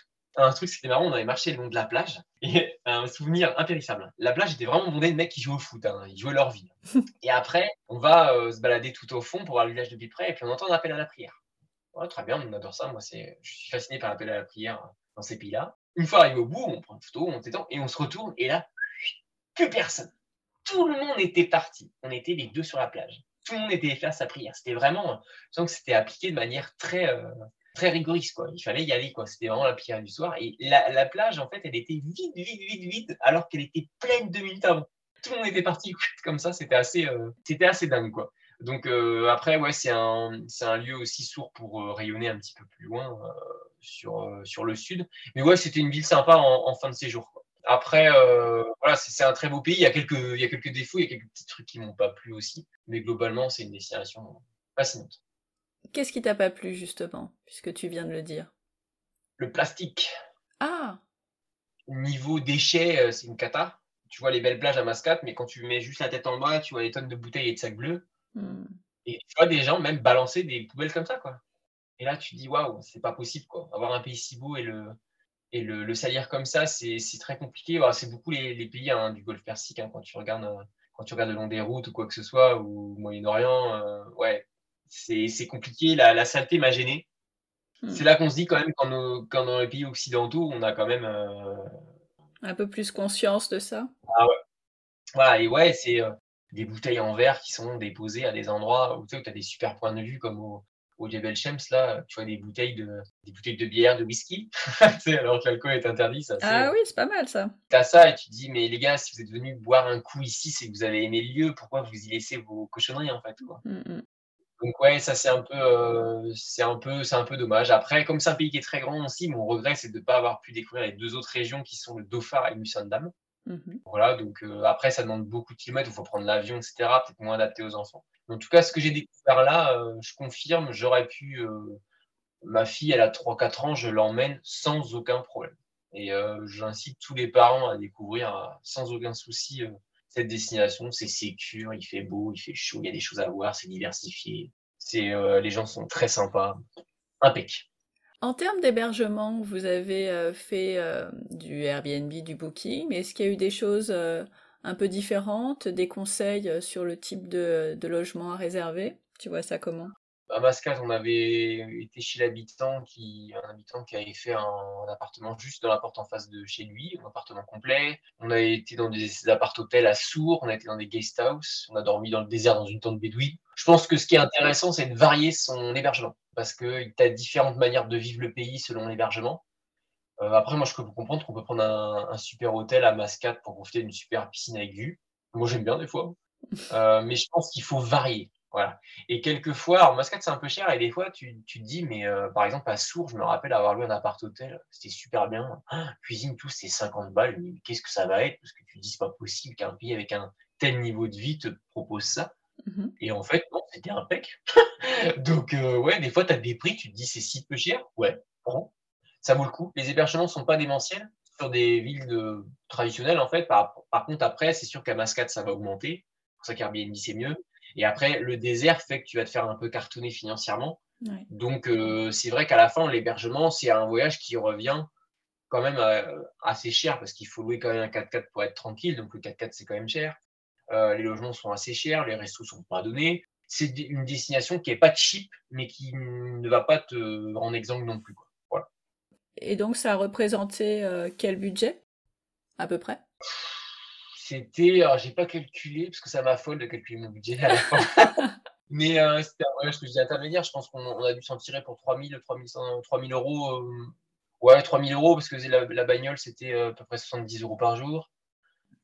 Un truc, c'était marrant, on avait marché le long de la plage. Et un souvenir impérissable. La plage était vraiment bondée de mecs qui jouent au foot. Hein. Ils jouaient leur vie. [laughs] Et après, on va euh, se balader tout au fond pour voir le village de plus près. Et puis on entend un appel à la prière. très bien, on adore ça. Moi, je suis fasciné par l'appel à la prière dans ces pays-là. Une fois arrivé au bout, on prend une photo, on t'étend et on se retourne. Et là, plus personne tout le monde était parti. On était les deux sur la plage. Tout le monde était faire sa prière. C'était vraiment, je que c'était appliqué de manière très, euh, très rigoriste. Quoi. Il fallait y aller. Quoi. C'était vraiment la prière du soir. Et la, plage, en fait, elle était vide, vide, vide, vide, alors qu'elle était pleine deux minutes avant. Tout le monde était parti [laughs] comme ça. C'était assez, euh, c'était assez dingue. Quoi. Donc euh, après, ouais, c'est un, c'est un lieu aussi sourd pour rayonner un petit peu plus loin sur, sur le sud. Mais ouais, c'était une ville sympa en, fin de séjour. Après, euh, voilà, c'est un très beau pays. Il y, a quelques, il y a quelques défauts, il y a quelques petits trucs qui m'ont pas plu aussi. Mais globalement, c'est une destination fascinante. Qu'est-ce qui t'a pas plu, justement, puisque tu viens de le dire? Le plastique. Ah Niveau déchets, euh, c'est une cata. Tu vois les belles plages à Mascate, mais quand tu mets juste la tête en bas, tu vois les tonnes de bouteilles et de sacs bleus. Hmm. Et tu vois des gens même balancer des poubelles comme ça, quoi. Et là, tu dis, waouh, c'est pas possible, quoi. Avoir un pays si beau et le, et le, salir comme ça, c'est très compliqué. c'est beaucoup les, pays hein, du Golfe Persique, hein, quand, tu regardes, euh, quand tu regardes le long des routes ou quoi que ce soit, ou Moyen-Orient, euh, ouais, c'est compliqué. La, la saleté m'a gêné. Hmm. C'est là qu'on se dit quand même, quand, quand, dans les pays occidentaux, on a quand même... Euh, un peu plus conscience de ça. Ah ouais. Voilà, et ouais, c'est des bouteilles en verre qui sont déposées à des endroits où tu as des super points de vue, comme au, au Jebel Shems, là, tu vois des bouteilles de, des bouteilles de bière, de whisky, [laughs] alors que l'alcool est interdit. Ça, ah oui, c'est pas mal ça. Tu as ça et tu te dis, mais les gars, si vous êtes venus boire un coup ici, c'est que vous avez aimé le lieu, pourquoi vous y laissez vos cochonneries en fait quoi? Mm, mm. Donc ouais, ça c'est un peu, euh, c'est un peu, c'est un peu dommage. Après, comme c'est un pays qui est très grand aussi, mon regret c'est de ne pas avoir pu découvrir les deux autres régions qui sont le Dauphin et Musandam. Mm Voilà, donc euh, après ça demande beaucoup de kilomètres, il faut prendre l'avion, etc. Peut-être moins adapté aux enfants. En tout cas, ce que j'ai découvert là, euh, je confirme, j'aurais pu. Ma fille, elle a 3-4 ans, je l'emmène sans aucun problème. Et j'incite tous les parents à découvrir sans aucun souci cette destination. C'est sécure, il fait beau, il fait chaud, il y a des choses à voir, c'est diversifié. C'est, les gens sont très sympas. Impec. En termes d'hébergement, vous avez fait du Airbnb, du Booking, mais est-ce qu'il y a eu des choses un peu différentes, des conseils euh, sur le type de, logement à réserver? Tu vois ça comment? À Mascate, on avait été chez l'habitant qui, un habitant qui avait fait un, appartement juste dans la porte en face de chez lui, un appartement complet. On a été dans des appart-hôtels à Sourds, on a été dans des guest house, on a dormi dans le désert dans une tente bédouine. Je pense que ce qui est intéressant, c'est de varier son hébergement parce que tu as différentes manières de vivre le pays selon l'hébergement. Euh, après, moi, je peux comprendre qu'on peut prendre un, super hôtel à Mascate pour profiter d'une super piscine avec vue. Moi, j'aime bien des fois. Euh, mais je pense qu'il faut varier. Voilà. Et quelquefois, alors Mascate, c'est un peu cher. Et des fois, tu, tu te dis, mais euh, par exemple, à Sourds, je me rappelle avoir loué un appart-hôtel. C'était super bien. Ah, cuisine, tout, c'est 50 balles. Mais qu'est-ce que ça va être? Parce que tu te dis, c'est pas possible qu'un pays avec un tel niveau de vie te propose ça. Mm-hmm. Et en fait, non, c'était impec. [laughs] Donc, ouais, des fois, tu as des prix, tu te dis, c'est si peu cher. Ouais, bon, ça vaut le coup. Les hébergements sont pas démentiels sur des villes traditionnelles, en fait. Par, contre, après, c'est sûr qu'à Mascate, ça va augmenter. C'est pour ça qu'Airbnb, c'est mieux. Et après, le désert fait que tu vas te faire un peu cartonner financièrement. Donc, euh, c'est vrai qu'à la fin, l'hébergement, c'est un voyage qui revient quand même euh, assez cher parce qu'il faut louer quand même un 4x4 pour être tranquille. Donc, le 4x4, c'est quand même cher. Euh, les logements sont assez chers, les restos sont pas donnés. C'est une destination qui n'est pas cheap, mais qui ne va pas te rendre exemple non plus. Quoi. Et donc, ça a représenté euh, quel budget, à peu près? C'était, alors j'ai pas calculé, parce que ça m'affole de calculer mon budget à la [laughs] fin. Mais euh, c'était un voyage que j'ai intermédiaire. Je pense qu'on a dû s'en tirer pour 3000, 3000, 3000 euros. Euh, ouais, 3000 euros, parce que la, la bagnole, c'était à peu près 70 euros par jour.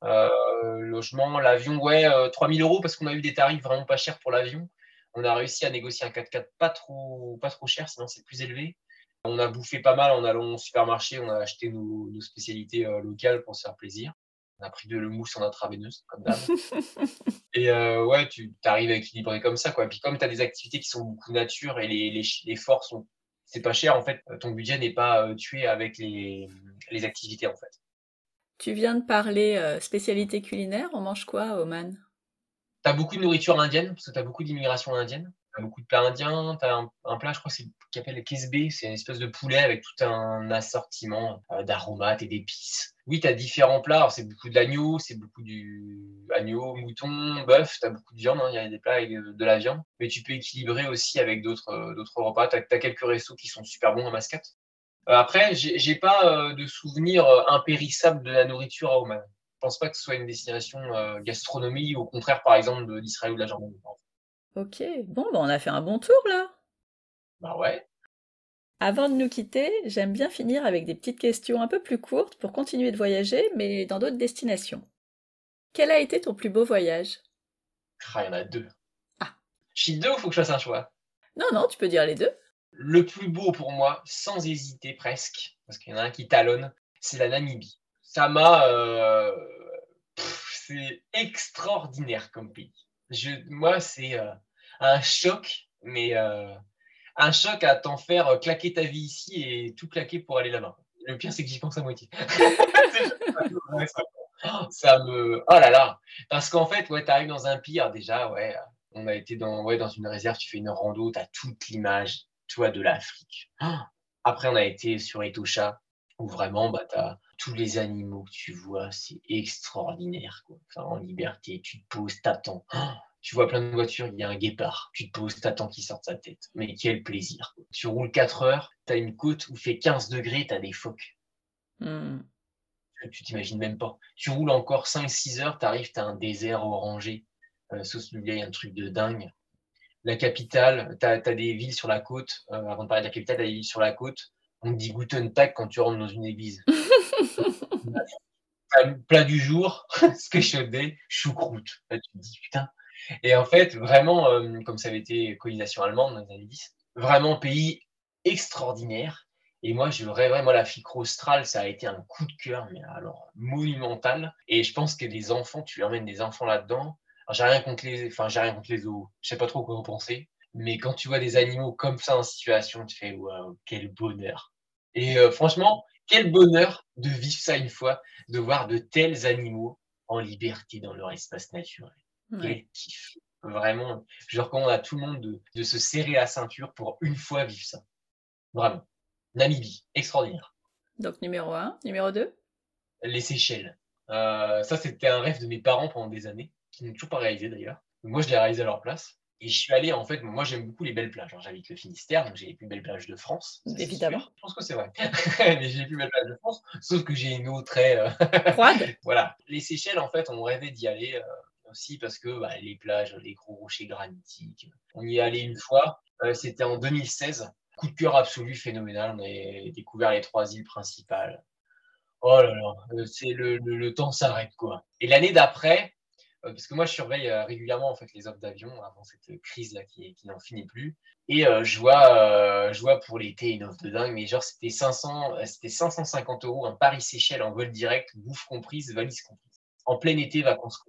logement, l'avion, ouais, 3000 euros, parce qu'on a eu des tarifs vraiment pas chers pour l'avion. On a réussi à négocier un 4x4 pas trop, pas trop cher, sinon c'est plus élevé. On a bouffé pas mal en allant au supermarché, on a acheté nos, spécialités euh, locales pour se faire plaisir. On a pris de mousse en intraveineuse, comme d'hab. [laughs] et euh, ouais, tu arrives à équilibrer comme ça. Quoi. Puis comme tu as des activités qui sont beaucoup nature et les, les, les forts sont. C'est pas cher en fait, ton budget n'est pas euh, tué avec les, les, activités en fait. Tu viens de parler spécialité culinaire, on mange quoi Oman? Tu as beaucoup de nourriture indienne, parce que tu as beaucoup d'immigration indienne? Beaucoup de plats indiens. Tu as un, plat, je crois, qui s'appelle le kesbe. C'est une espèce de poulet avec tout un assortiment euh, d'aromates et d'épices. Oui, tu as différents plats. C'est beaucoup de l'agneau, c'est beaucoup du agneau, mouton, bœuf. Tu as beaucoup de viande. Hein. Il y a des plats avec de, la viande. Mais tu peux équilibrer aussi avec d'autres euh, repas. Tu as, quelques restos qui sont super bons à Mascate. Euh, après, j'ai pas de souvenirs impérissables de la nourriture à Oman. Je pense pas que ce soit une destination gastronomie, au contraire, par exemple, d'Israël ou de la Jordanie. Ok, bon, bah on a fait un bon tour là. Bah ouais. Avant de nous quitter, j'aime bien finir avec des petites questions un peu plus courtes pour continuer de voyager, mais dans d'autres destinations. Quel a été ton plus beau voyage? Ah, il y en a deux. Ah. Je deux ou faut que je fasse un choix Non, non, tu peux dire les deux. Le plus beau pour moi, sans hésiter presque, parce qu'il y en a un qui talonne, c'est la Namibie ça m'a. Euh, c'est extraordinaire comme pays. Je, moi, c'est euh, un choc, mais euh, un choc à t'en faire claquer ta vie ici et tout claquer pour aller là-bas. Le pire, c'est que j'y pense à moitié. [laughs] [laughs] ça me. Oh là là Parce qu'en fait, ouais, tu arrives dans un pire déjà, ouais. On a été dans, ouais, dans une réserve, tu fais une rando, tu as toute l'image, toi, de l'Afrique. [gasps] Après, on a été sur Etosha, où vraiment, bah, tu as tous les animaux que tu vois, c'est extraordinaire. Quoi. en liberté, tu te poses, t'attends. tu vois plein de voitures, il y a un guépard. Tu te poses, t'attends qu'il sorte sa tête. Mais quel plaisir. Tu roules 4 heures, tu as une côte où il fait 15 degrés, tu as des phoques. Hmm. Tu t'imagines même pas. Tu roules encore 5-6 heures, tu arrives, tu as un désert orangé. Euh, sauce y a un truc de dingue. La capitale, tu as, des villes sur la côte. Euh, avant de parler de la capitale, tu as des villes sur la côte. On te dit Guten Tag quand tu rentres dans une église. [laughs] plat du jour, [laughs] ce que je fais, choucroute. tu dis putain. Et en fait, vraiment, euh, comme ça avait été colonisation allemande dans les années 10, vraiment pays extraordinaire. Et moi, je rêverais, moi, la ficre australe, ça a été un coup de cœur, mais alors monumental. Et je pense que les enfants, tu emmènes des enfants là-dedans. J'ai rien contre les, enfin, j'ai rien contre les zoos. Je sais pas trop quoi vous pensez. Mais quand tu vois des animaux comme ça en situation, tu fais waouh, quel bonheur. Et euh, franchement, quel bonheur de vivre ça une fois, de voir de tels animaux en liberté dans leur espace naturel. Quel kiff. Vraiment, je recommande à tout le monde de, se serrer la ceinture pour une fois vivre ça. Vraiment. Namibie, extraordinaire. Donc numéro 1, numéro 2 Les Seychelles. Euh, ça, c'était un rêve de mes parents pendant des années, qui n'ont toujours pas réalisé d'ailleurs. Moi, je l'ai réalisé à leur place. Et je suis allé, en fait, moi j'aime beaucoup les belles plages. J'habite le Finistère, donc j'ai les plus belles plages de France. Évidemment. Je pense que c'est vrai. [laughs] Mais j'ai les plus belles plages de France, sauf que j'ai une eau très. Euh, [laughs] Froide Voilà. Les Seychelles, en fait, on rêvait d'y aller euh, aussi parce que bah, les plages, les gros rochers granitiques. On y est allé une fois, euh, c'était en 2016. Coup de cœur absolu, phénoménal. On a découvert les trois îles principales. Oh là là, c'est le, le, le temps s'arrête quoi. Et l'année d'après, parce que moi, je surveille euh, régulièrement en fait, les offres d'avion avant cette crise-là qui, n'en finit plus. Et euh, je, vois, je vois pour l'été une offre de dingue, mais genre, c'était 500, c'était 550 euros un Paris-Seychelles en vol direct, bouffe comprise, valise comprise. En plein été, vacances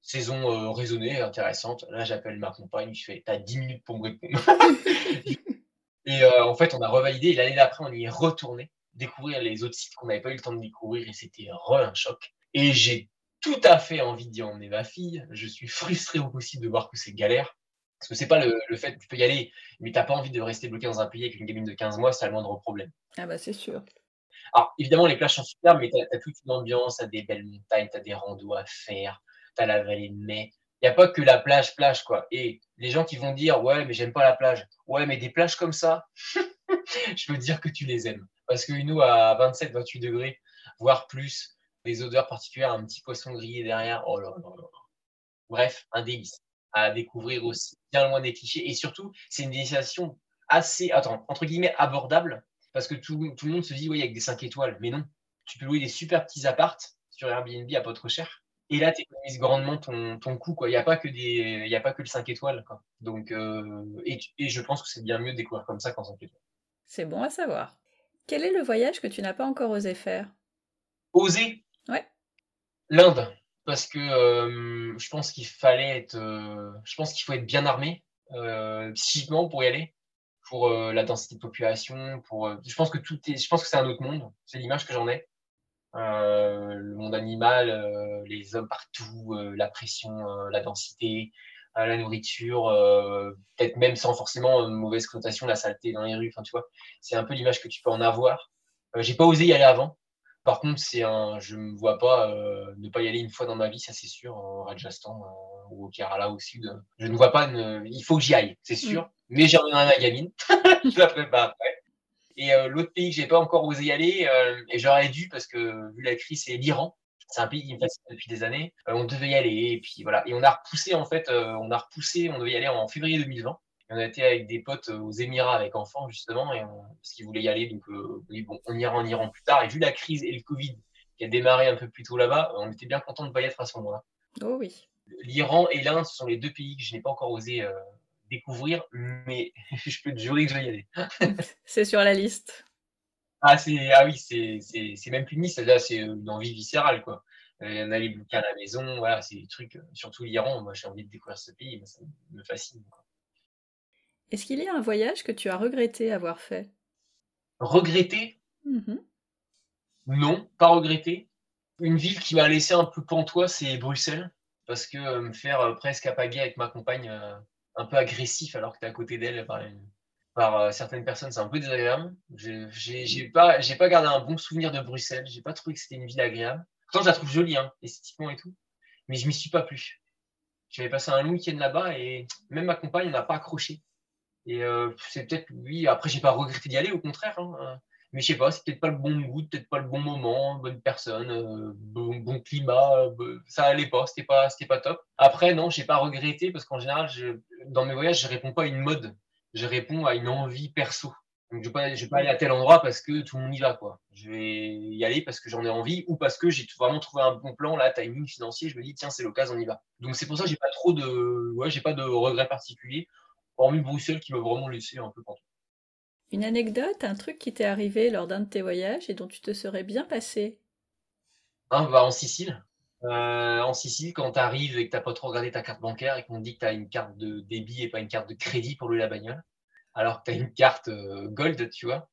Saison raisonnée, intéressante. Là, j'appelle ma compagne, je fais T'as 10 minutes pour me répondre. [laughs] et en fait, on a revalidé. Et l'année d'après, on y est retourné, découvrir les autres sites qu'on n'avait pas eu le temps de découvrir. Et c'était re un choc. Et j'ai tout à fait envie d'y emmener ma fille. Je suis frustré au possible de voir que c'est galère. Parce que c'est pas le, fait que tu peux y aller, mais tu n'as pas envie de rester bloqué dans un pays avec une gamine de 15 mois, c'est le moindre problème. Ah bah c'est sûr. Alors évidemment, les plages sont superbes, mais tu as, toute une ambiance, tu as des belles montagnes, tu as des randos à faire, tu as la vallée de mai. Il n'y a pas que la plage, plage, quoi. Et les gens qui vont dire, ouais, mais j'aime pas la plage. Ouais, mais des plages comme ça, [laughs] je peux dire que tu les aimes. Parce qu'une eau à 27, 28 degrés, voire plus, des odeurs particulières, un petit poisson grillé derrière. Oh là là là. Bref, un délice à découvrir aussi, bien loin des clichés. Et surtout, c'est une destination assez, attends, entre guillemets, abordable, parce que tout, le monde se dit, oui, avec des 5 étoiles. Mais non, tu peux louer des super petits appartes sur Airbnb à pas trop cher. Et là, tu économises grandement ton, ton coût. Il n'y a, pas que des, y a pas que le 5 étoiles. Quoi. Donc, euh, et, et, je pense que c'est bien mieux de découvrir comme ça qu'en 5 étoiles. C'est bon à savoir. Quel est le voyage que tu n'as pas encore osé faire? Oser? L'Inde, parce que euh, je pense qu'il fallait être, euh, je pense qu'il faut être bien armé euh, psychiquement pour y aller, pour la densité de population, pour, je pense que tout est, je pense que c'est un autre monde. C'est l'image que j'en ai. le monde animal, les hommes partout, la pression, la densité, la nourriture, peut-être même sans forcément une mauvaise connotation, la saleté dans les rues. Enfin, tu vois, c'est un peu l'image que tu peux en avoir. J'ai pas osé y aller avant par contre, c'est un, je ne me vois pas euh, ne pas y aller une fois dans ma vie, ça c'est sûr, au Rajasthan euh, ou au Kerala au sud. Je ne vois pas, il faut que j'y aille, c'est mm. sûr. Mais j'ai rien à ma gamine, [laughs] je la prépare après. Et euh, l'autre pays que j'ai pas encore osé y aller, et j'aurais dû parce que vu la crise, c'est l'Iran. C'est un pays qui me fascine depuis des années. on devait y aller, et puis voilà. Et on a repoussé en fait, on a repoussé, on devait y aller en février 2020 on a été avec des potes aux Émirats avec enfants, justement, et parce qu'ils voulaient y aller. Donc, euh, bon, on ira en Iran plus tard. Et vu la crise et le Covid qui a démarré un peu plus tôt là-bas, on était bien content de ne pas y être à ce moment-là. Oh oui. L'Iran et l'Inde, ce sont les deux pays que je n'ai pas encore osé euh, découvrir, mais [laughs] je peux te jurer que je vais y aller. [laughs] C'est sur la liste. Ah, ah oui, c'est même plus une liste, c'est une envie viscérale. Quoi. On a les bouquins à la maison, voilà, c'est des trucs, surtout l'Iran, moi j'ai envie de découvrir ce pays, ça me fascine. Est-ce qu'il y a un voyage que tu as regretté avoir fait? Regretté mmh Non, pas regretté. Une ville qui m'a laissé un peu pantois, c'est Bruxelles. Parce que euh, me faire euh, presque apaguer avec ma compagne, euh, un peu agressif alors que tu es à côté d'elle par, certaines personnes, c'est un peu désagréable. J'ai pas, pas gardé un bon souvenir de Bruxelles. J'ai pas trouvé que c'était une ville agréable. Pourtant, je la trouve jolie, hein, esthétiquement et tout. Mais je m'y suis pas plu. J'avais passé un long week-end là-bas et même ma compagne n'a pas accroché. Et c'est peut-être, oui, après, j'ai pas regretté d'y aller, au contraire. Hein, mais je sais pas, c'est peut-être pas le bon goût, peut-être pas le bon moment, bonne personne, euh, bon, climat, euh, ça allait pas, c'était pas, c'était pas top. Après, non, j'ai pas regretté parce qu'en général, je, dans mes voyages, je réponds pas à une mode, je réponds à une envie perso. Donc, je vais pas, vais pas aller à tel endroit parce que tout le monde y va, quoi. Je vais y aller parce que j'en ai envie ou parce que j'ai vraiment trouvé un bon plan, là, timing financier, je me dis, tiens, c'est l'occasion, on y va. Donc, c'est pour ça que j'ai pas trop de, ouais, j'ai pas de regrets particuliers, hormis Bruxelles qui m'a vraiment laissé un peu pantoute. Une anecdote, un truc qui t'est arrivé lors d'un de tes voyages et dont tu te serais bien passé? Bah, En Sicile. Euh, en Sicile, quand tu arrives et que tu n'as pas trop regardé ta carte bancaire et qu'on te dit que tu as une carte de débit et pas une carte de crédit pour louer la bagnole, alors que tu as une carte euh, Gold, tu vois.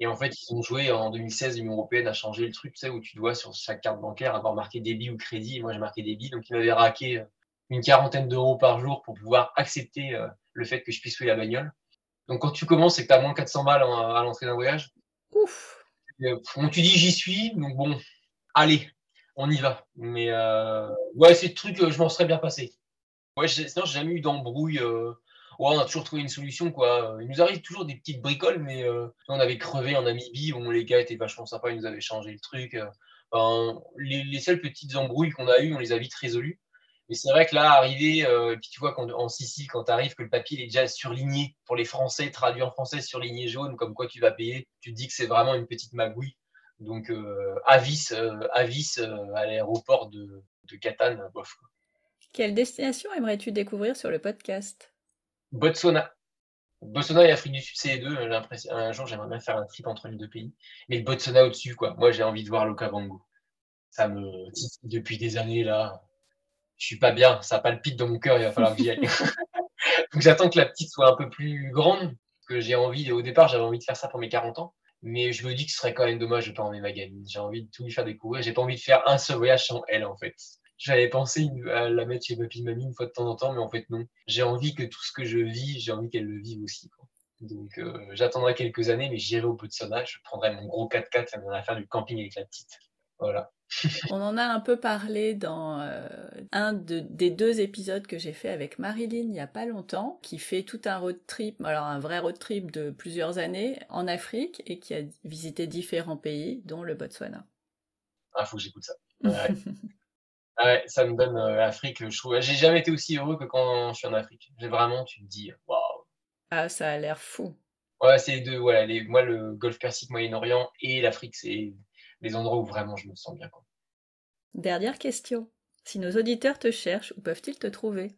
Et en fait, ils ont joué en 2016, l'Union européenne a changé le truc, tu sais, où tu dois sur chaque carte bancaire avoir marqué débit ou crédit. moi, j'ai marqué débit, donc ils m'avaient raqué euh, une quarantaine d'euros par jour pour pouvoir accepter le fait que je puisse louer la bagnole. Donc quand tu commences et que tu as moins 400 balles à l'entrée d'un voyage, Ouf. Euh, tu dis j'y suis, donc bon, allez, on y va. Mais euh, ouais, c'est le truc, je m'en serais bien passé. Ouais, sinon, j'ai jamais eu d'embrouille. Euh, ouais, on a toujours trouvé une solution, quoi. Il nous arrive toujours des petites bricoles, mais on avait crevé en Namibie, bon, les gars étaient vachement sympas, ils nous avaient changé le truc. les, les, seules petites embrouilles qu'on a eues, on les a vite résolues. Mais c'est vrai que là, arrivé, euh, et puis tu vois qu'en Sicile, quand tu arrives, que le papier est déjà surligné pour les Français, traduit en français, surligné jaune, comme quoi tu vas payer, tu te dis que c'est vraiment une petite magouille. Donc, euh, avis, euh, avis à l'aéroport de, de Catane, bof. Quelle destination aimerais-tu découvrir sur le podcast? Botswana. Botswana et Afrique du Sud, c'est les deux. Un jour, j'aimerais bien faire un trip entre les deux pays. Mais le Botswana au-dessus, quoi. Moi, j'ai envie de voir l'Okavango. Ça me. Depuis des années, là je suis pas bien, ça palpite dans mon cœur, il va falloir que j'y aille. [laughs] Donc j'attends que la petite soit un peu plus grande, que j'ai envie, au départ j'avais envie de faire ça pour mes 40 ans, mais je me dis que ce serait quand même dommage de pas emmener ma gamine. J'ai envie de tout lui faire découvrir, j'ai pas envie de faire un seul voyage sans elle en fait. J'avais pensé à la mettre chez papy mamie une fois de temps en temps, mais en fait non. J'ai envie que tout ce que je vis, j'ai envie qu'elle le vive aussi. Donc euh, j'attendrai quelques années, mais j'irai au bout de son âge, je prendrai mon gros 4x4, ça me faire du camping avec la petite. Voilà. On en a un peu parlé dans euh, un des deux épisodes que j'ai fait avec Marilyn il n'y a pas longtemps, qui fait tout un road trip, alors un vrai road trip de plusieurs années en Afrique et qui a visité différents pays, dont le Botswana. Ah, faut que j'écoute ça. [laughs] Ouais. ça me donne euh, l'Afrique, je trouve. J'ai jamais été aussi heureux que quand je suis en Afrique. J'ai vraiment, tu te dis, waouh. Ah, ça a l'air fou. Ouais, c'est les deux. Voilà, les, moi, le Golfe Persique, Moyen-Orient et l'Afrique, c'est les endroits où vraiment je me sens bien. Quoi. Dernière question. Si nos auditeurs te cherchent, où peuvent-ils te trouver?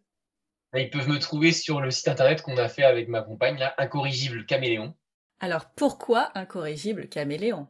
Bah, Ils peuvent me trouver sur le site internet qu'on a fait avec ma compagne, là, Incorrigible Caméléon. Alors pourquoi Incorrigible Caméléon?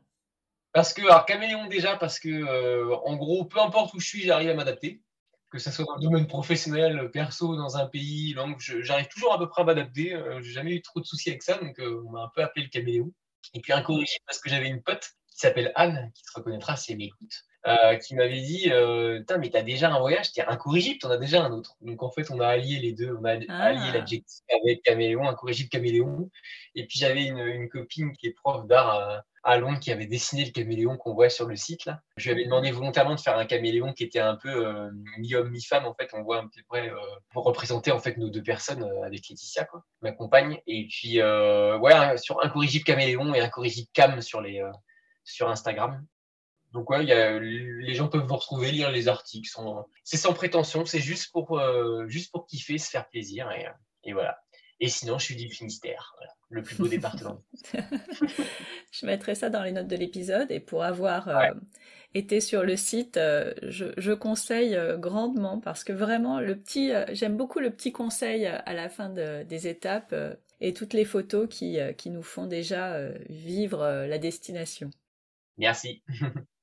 Parce que, alors Caméléon déjà, parce que, euh, en gros, peu importe où je suis, j'arrive à m'adapter. Que ce soit dans le domaine professionnel, perso, dans un pays, langue, j'arrive toujours à peu près à m'adapter. Euh, j'ai jamais eu trop de soucis avec ça, donc euh, on m'a un peu appelé le caméléon. Et puis incorrigible parce que j'avais une pote qui s'appelle Anne, qui se reconnaîtra si elle m'écoute, euh, qui m'avait dit euh, mais t'as déjà un voyage, t'es incorrigible, t'en as déjà un autre. Donc en fait, on a allié les deux, on a allié ah. l'adjectif avec caméléon, incorrigible caméléon. Et puis j'avais une, copine qui est prof d'art à, Londres qui avait dessiné le caméléon qu'on voit sur le site là. Je lui avais demandé volontairement de faire un caméléon qui était un peu euh, mi-homme, mi-femme. En fait, on voit un peu près pour représenter en fait nos deux personnes avec Laetitia, quoi, ma compagne. Et puis ouais, sur incorrigible caméléon et incorrigible cam sur les sur Instagram. Donc ouais, y a, les gens peuvent vous retrouver, lire les articles. C'est sans prétention, c'est juste pour, euh, juste pour kiffer, se faire plaisir. Et, et, voilà. Et sinon, je suis du Finistère, le plus beau [laughs] département. [laughs] je mettrai ça dans les notes de l'épisode et pour avoir euh, été sur le site, euh, je, conseille grandement parce que vraiment le petit, j'aime beaucoup le petit conseil à la fin des étapes et toutes les photos qui, qui nous font déjà vivre la destination. Merci. [laughs]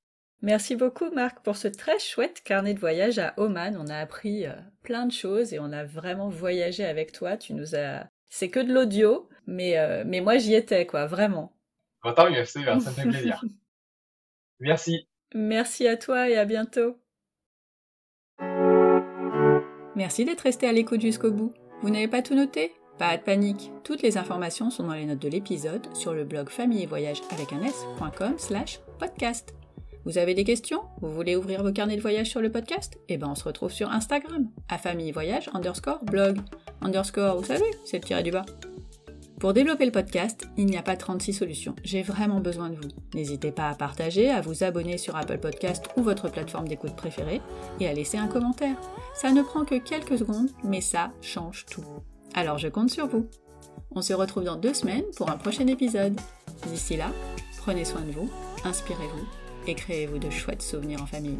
Merci beaucoup Marc pour ce très chouette carnet de voyage à Oman. On a appris plein de choses et on a vraiment voyagé avec toi. Tu nous as c'est que de l'audio, mais, euh, mais moi j'y étais, quoi, vraiment. Tant mieux, ça me fait plaisir. [laughs] Merci. Merci à toi et à bientôt. Merci d'être resté à l'écoute jusqu'au bout. Vous n'avez pas tout noté? Pas de panique. Toutes les informations sont dans les notes de l'épisode sur le blog famille et voyage avec un s.com slash podcast. Vous avez des questions? Vous voulez ouvrir vos carnets de voyage sur le podcast? Eh ben on se retrouve sur Instagram, à famille voyage underscore blog. Underscore, vous savez, c'est le tiré du bas. Pour développer le podcast, il n'y a pas 36 solutions. J'ai vraiment besoin de vous. N'hésitez pas à partager, à vous abonner sur Apple Podcast ou votre plateforme d'écoute préférée et à laisser un commentaire. Ça ne prend que quelques secondes, mais ça change tout. Alors je compte sur vous. On se retrouve dans deux semaines pour un prochain épisode. D'ici là, prenez soin de vous, inspirez-vous et créez-vous de chouettes souvenirs en famille.